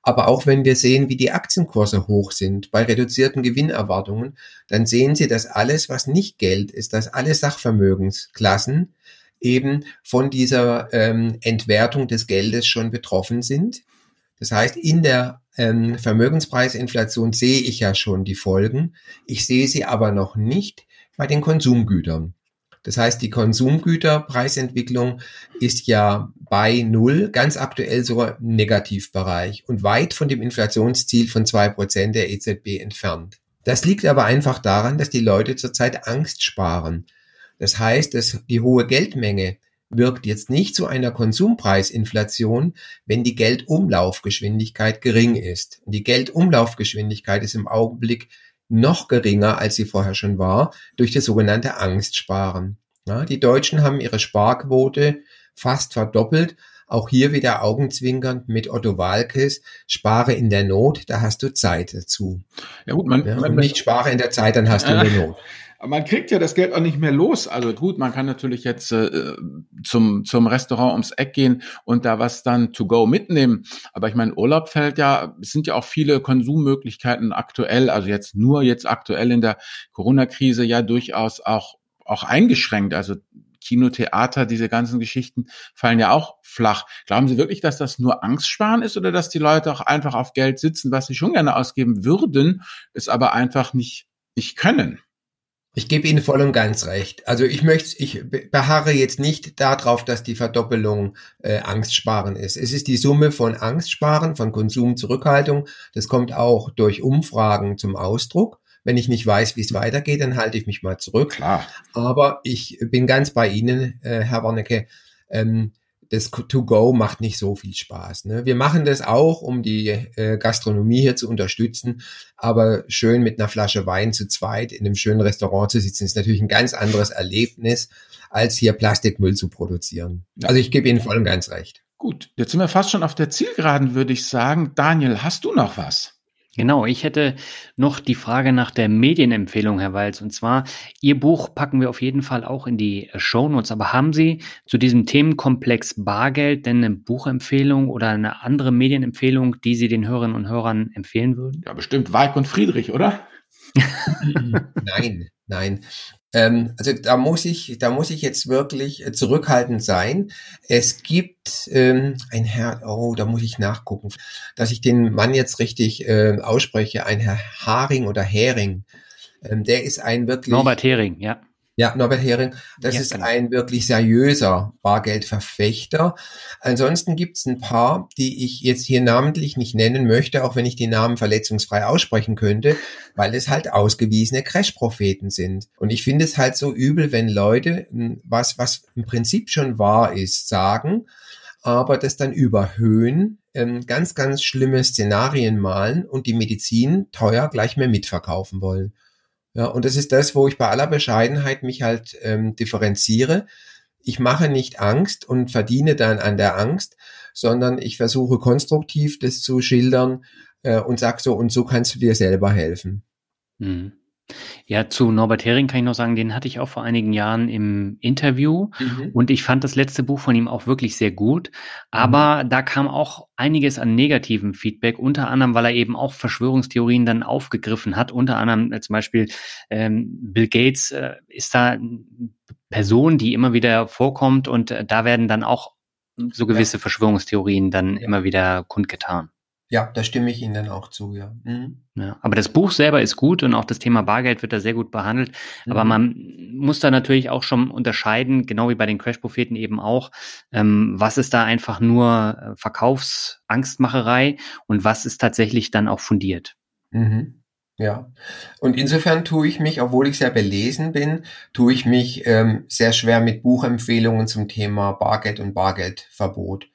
Aber auch wenn wir sehen, wie die Aktienkurse hoch sind bei reduzierten Gewinnerwartungen, dann sehen Sie, dass alles, was nicht Geld ist, dass alle Sachvermögensklassen eben von dieser ähm, Entwertung des Geldes schon betroffen sind. Das heißt, in der ähm, Vermögenspreisinflation sehe ich ja schon die Folgen. Ich sehe sie aber noch nicht bei den Konsumgütern. Das heißt, die Konsumgüterpreisentwicklung ist ja bei Null, ganz aktuell sogar im Negativbereich und weit von dem Inflationsziel von zwei Prozent der EZB entfernt. Das liegt aber einfach daran, dass die Leute zurzeit Angst sparen. Das heißt, dass die hohe Geldmenge wirkt jetzt nicht zu einer Konsumpreisinflation, wenn die Geldumlaufgeschwindigkeit gering ist. Die Geldumlaufgeschwindigkeit ist im Augenblick noch geringer, als sie vorher schon war, durch das sogenannte Angstsparen. Ja, die Deutschen haben ihre Sparquote fast verdoppelt. Auch hier wieder augenzwinkernd mit Otto Walkes, spare in der Not, da hast du Zeit dazu. Ja gut, man, ja, man nicht spare in der Zeit, dann hast du eine Not man kriegt ja das Geld auch nicht mehr los. Also gut, man kann natürlich jetzt äh, zum, zum Restaurant ums Eck gehen und da was dann to go mitnehmen. Aber ich meine, Urlaub fällt ja, es sind ja auch viele Konsummöglichkeiten aktuell, also jetzt nur jetzt aktuell in der Corona-Krise ja durchaus auch, auch eingeschränkt. Also Kino, Theater, diese ganzen Geschichten fallen ja auch flach. Glauben Sie wirklich, dass das nur Angstsparen ist oder dass die Leute auch einfach auf Geld sitzen, was sie schon gerne ausgeben würden, es aber einfach nicht, nicht können? Ich gebe Ihnen voll und ganz recht. Also ich möchte, ich beharre jetzt nicht darauf, dass die Verdoppelung äh, Angstsparen ist. Es ist die Summe von Angstsparen, von Konsumzurückhaltung. Das kommt auch durch Umfragen zum Ausdruck. Wenn ich nicht weiß, wie es weitergeht, dann halte ich mich mal zurück. Klar. Aber ich bin ganz bei Ihnen, äh, Herr Warnecke. Ähm, das To-Go macht nicht so viel Spaß. Ne? Wir machen das auch, um die äh, Gastronomie hier zu unterstützen, aber schön mit einer Flasche Wein zu zweit in einem schönen Restaurant zu sitzen, ist natürlich ein ganz anderes Erlebnis, als hier Plastikmüll zu produzieren. Also ich gebe Ihnen voll und ganz recht. Gut, jetzt sind wir fast schon auf der Zielgeraden, würde ich sagen. Daniel, hast du noch was? Genau, ich hätte noch die Frage nach der Medienempfehlung, Herr Walz. Und zwar, Ihr Buch packen wir auf jeden Fall auch in die Show Notes. Aber haben Sie zu diesem Themenkomplex Bargeld denn eine Buchempfehlung oder eine andere Medienempfehlung, die Sie den Hörerinnen und Hörern empfehlen würden? Ja, bestimmt Weig und Friedrich, oder? <laughs> nein, nein. Ähm, also da muss ich, da muss ich jetzt wirklich äh, zurückhaltend sein. Es gibt ähm, ein Herr, oh, da muss ich nachgucken, dass ich den Mann jetzt richtig äh, ausspreche, ein Herr Haring oder Hering. Ähm, der ist ein wirklich. Norbert Hering, ja. Ja, Norbert Hering, das ja, ist genau. ein wirklich seriöser Bargeldverfechter. Ansonsten gibt es ein paar, die ich jetzt hier namentlich nicht nennen möchte, auch wenn ich die Namen verletzungsfrei aussprechen könnte, weil es halt ausgewiesene Crash-Propheten sind. Und ich finde es halt so übel, wenn Leute hm, was, was im Prinzip schon wahr ist, sagen, aber das dann überhöhen, ähm, ganz, ganz schlimme Szenarien malen und die Medizin teuer gleich mehr mitverkaufen wollen. Ja, und das ist das, wo ich bei aller Bescheidenheit mich halt ähm, differenziere. Ich mache nicht Angst und verdiene dann an der Angst, sondern ich versuche konstruktiv das zu schildern äh, und sag so, und so kannst du dir selber helfen. Mhm. Ja, zu Norbert Hering kann ich noch sagen, den hatte ich auch vor einigen Jahren im Interview mhm. und ich fand das letzte Buch von ihm auch wirklich sehr gut. Aber mhm. da kam auch einiges an negativem Feedback, unter anderem, weil er eben auch Verschwörungstheorien dann aufgegriffen hat. Unter anderem äh, zum Beispiel ähm, Bill Gates äh, ist da eine Person, die immer wieder vorkommt und äh, da werden dann auch so gewisse ja. Verschwörungstheorien dann ja. immer wieder kundgetan. Ja, da stimme ich Ihnen auch zu, ja. Mhm. ja. Aber das Buch selber ist gut und auch das Thema Bargeld wird da sehr gut behandelt. Mhm. Aber man muss da natürlich auch schon unterscheiden, genau wie bei den Crash-Propheten eben auch, ähm, was ist da einfach nur äh, Verkaufsangstmacherei und was ist tatsächlich dann auch fundiert. Mhm. Ja, und insofern tue ich mich, obwohl ich sehr belesen bin, tue ich mich ähm, sehr schwer mit Buchempfehlungen zum Thema Bargeld und Bargeldverbot.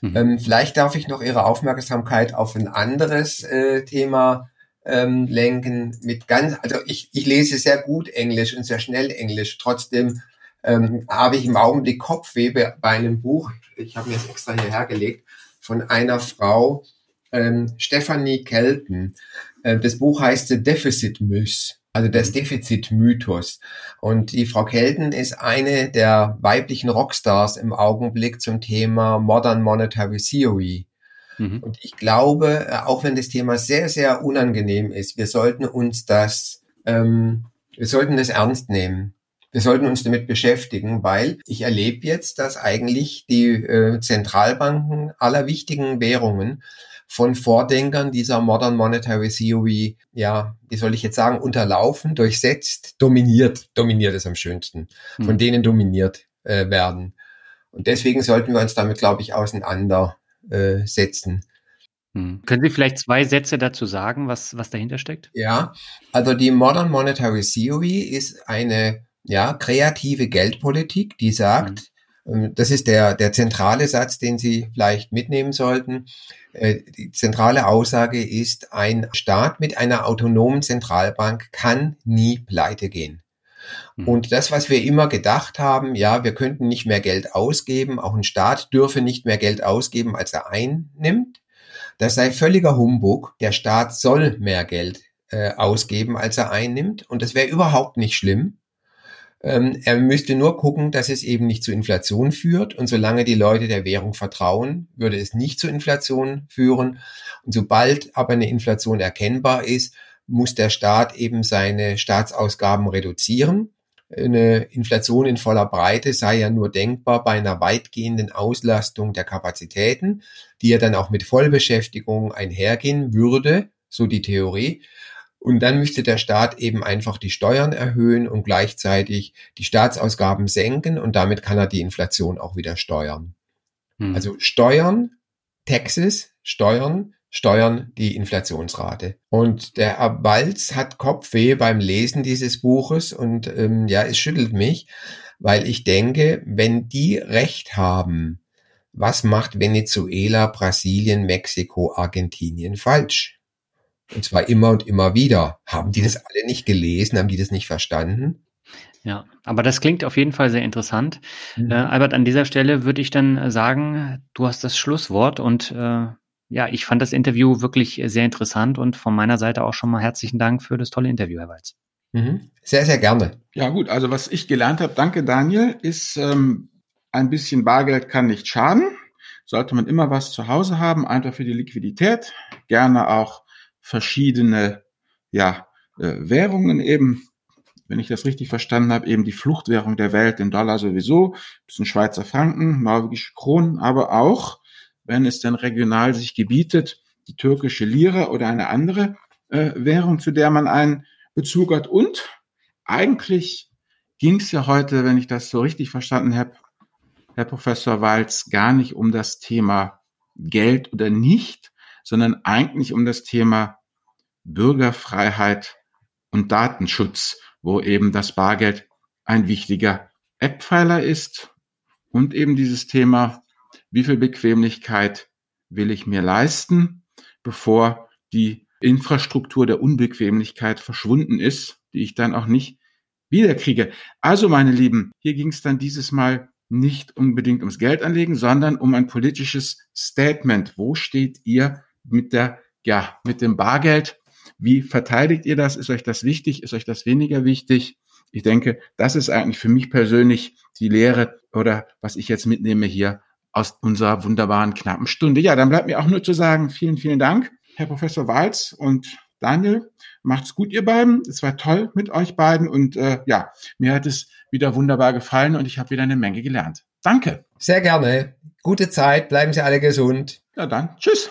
Mhm. Ähm, vielleicht darf ich noch Ihre Aufmerksamkeit auf ein anderes äh, Thema ähm, lenken. Mit ganz, also ich, ich lese sehr gut Englisch und sehr schnell Englisch. Trotzdem ähm, habe ich im Augenblick Kopfweh bei einem Buch. Ich habe mir das extra hierher gelegt von einer Frau, ähm, Stephanie Kelton. Äh, das Buch heißt The Deficit Myth also das mhm. Defizitmythos. Und die Frau Kelten ist eine der weiblichen Rockstars im Augenblick zum Thema Modern Monetary Theory. Mhm. Und ich glaube, äh, auch wenn das Thema sehr, sehr unangenehm ist, wir sollten uns das, ähm, wir sollten das ernst nehmen. Wir sollten uns damit beschäftigen, weil ich erlebe jetzt, dass eigentlich die äh, Zentralbanken aller wichtigen Währungen von Vordenkern dieser Modern Monetary Theory, ja, wie soll ich jetzt sagen, unterlaufen, durchsetzt, dominiert, dominiert ist am schönsten, von hm. denen dominiert äh, werden. Und deswegen sollten wir uns damit, glaube ich, auseinandersetzen. Äh, hm. Können Sie vielleicht zwei Sätze dazu sagen, was, was dahinter steckt? Ja, also die Modern Monetary Theory ist eine ja, kreative Geldpolitik, die sagt, hm. Das ist der, der zentrale Satz, den Sie vielleicht mitnehmen sollten. Äh, die zentrale Aussage ist, ein Staat mit einer autonomen Zentralbank kann nie pleite gehen. Mhm. Und das, was wir immer gedacht haben, ja, wir könnten nicht mehr Geld ausgeben, auch ein Staat dürfe nicht mehr Geld ausgeben, als er einnimmt, das sei völliger Humbug. Der Staat soll mehr Geld äh, ausgeben, als er einnimmt. Und das wäre überhaupt nicht schlimm. Ähm, er müsste nur gucken, dass es eben nicht zu Inflation führt. Und solange die Leute der Währung vertrauen, würde es nicht zu Inflation führen. Und sobald aber eine Inflation erkennbar ist, muss der Staat eben seine Staatsausgaben reduzieren. Eine Inflation in voller Breite sei ja nur denkbar bei einer weitgehenden Auslastung der Kapazitäten, die ja dann auch mit Vollbeschäftigung einhergehen würde, so die Theorie. Und dann müsste der Staat eben einfach die Steuern erhöhen und gleichzeitig die Staatsausgaben senken und damit kann er die Inflation auch wieder steuern. Hm. Also Steuern, Taxes, Steuern, steuern die Inflationsrate. Und der Herr Balz hat Kopfweh beim Lesen dieses Buches und ähm, ja, es schüttelt mich, weil ich denke, wenn die Recht haben, was macht Venezuela, Brasilien, Mexiko, Argentinien falsch? Und zwar immer und immer wieder. Haben die das alle nicht gelesen? Haben die das nicht verstanden? Ja, aber das klingt auf jeden Fall sehr interessant. Mhm. Äh, Albert, an dieser Stelle würde ich dann äh, sagen, du hast das Schlusswort und äh, ja, ich fand das Interview wirklich sehr interessant und von meiner Seite auch schon mal herzlichen Dank für das tolle Interview, Herr Walz. Mhm. Sehr, sehr gerne. Ja gut, also was ich gelernt habe, danke Daniel, ist ähm, ein bisschen Bargeld kann nicht schaden. Sollte man immer was zu Hause haben, einfach für die Liquidität, gerne auch verschiedene ja, äh, Währungen eben, wenn ich das richtig verstanden habe, eben die Fluchtwährung der Welt, den Dollar sowieso, bisschen Schweizer Franken, norwegische Kronen, aber auch, wenn es dann regional sich gebietet, die türkische Lira oder eine andere äh, Währung, zu der man einen Bezug hat. Und eigentlich ging es ja heute, wenn ich das so richtig verstanden habe, Herr Professor Walz, gar nicht um das Thema Geld oder nicht, sondern eigentlich um das Thema Bürgerfreiheit und Datenschutz, wo eben das Bargeld ein wichtiger Eckpfeiler ist und eben dieses Thema, wie viel Bequemlichkeit will ich mir leisten, bevor die Infrastruktur der Unbequemlichkeit verschwunden ist, die ich dann auch nicht wiederkriege. Also, meine Lieben, hier ging es dann dieses Mal nicht unbedingt ums Geld anlegen, sondern um ein politisches Statement. Wo steht ihr mit der, ja, mit dem Bargeld? Wie verteidigt ihr das? Ist euch das wichtig? Ist euch das weniger wichtig? Ich denke, das ist eigentlich für mich persönlich die Lehre oder was ich jetzt mitnehme hier aus unserer wunderbaren knappen Stunde. Ja, dann bleibt mir auch nur zu sagen, vielen, vielen Dank, Herr Professor Walz und Daniel. Macht's gut, ihr beiden. Es war toll mit euch beiden und äh, ja, mir hat es wieder wunderbar gefallen und ich habe wieder eine Menge gelernt. Danke. Sehr gerne. Gute Zeit. Bleiben Sie alle gesund. Ja, dann. Tschüss.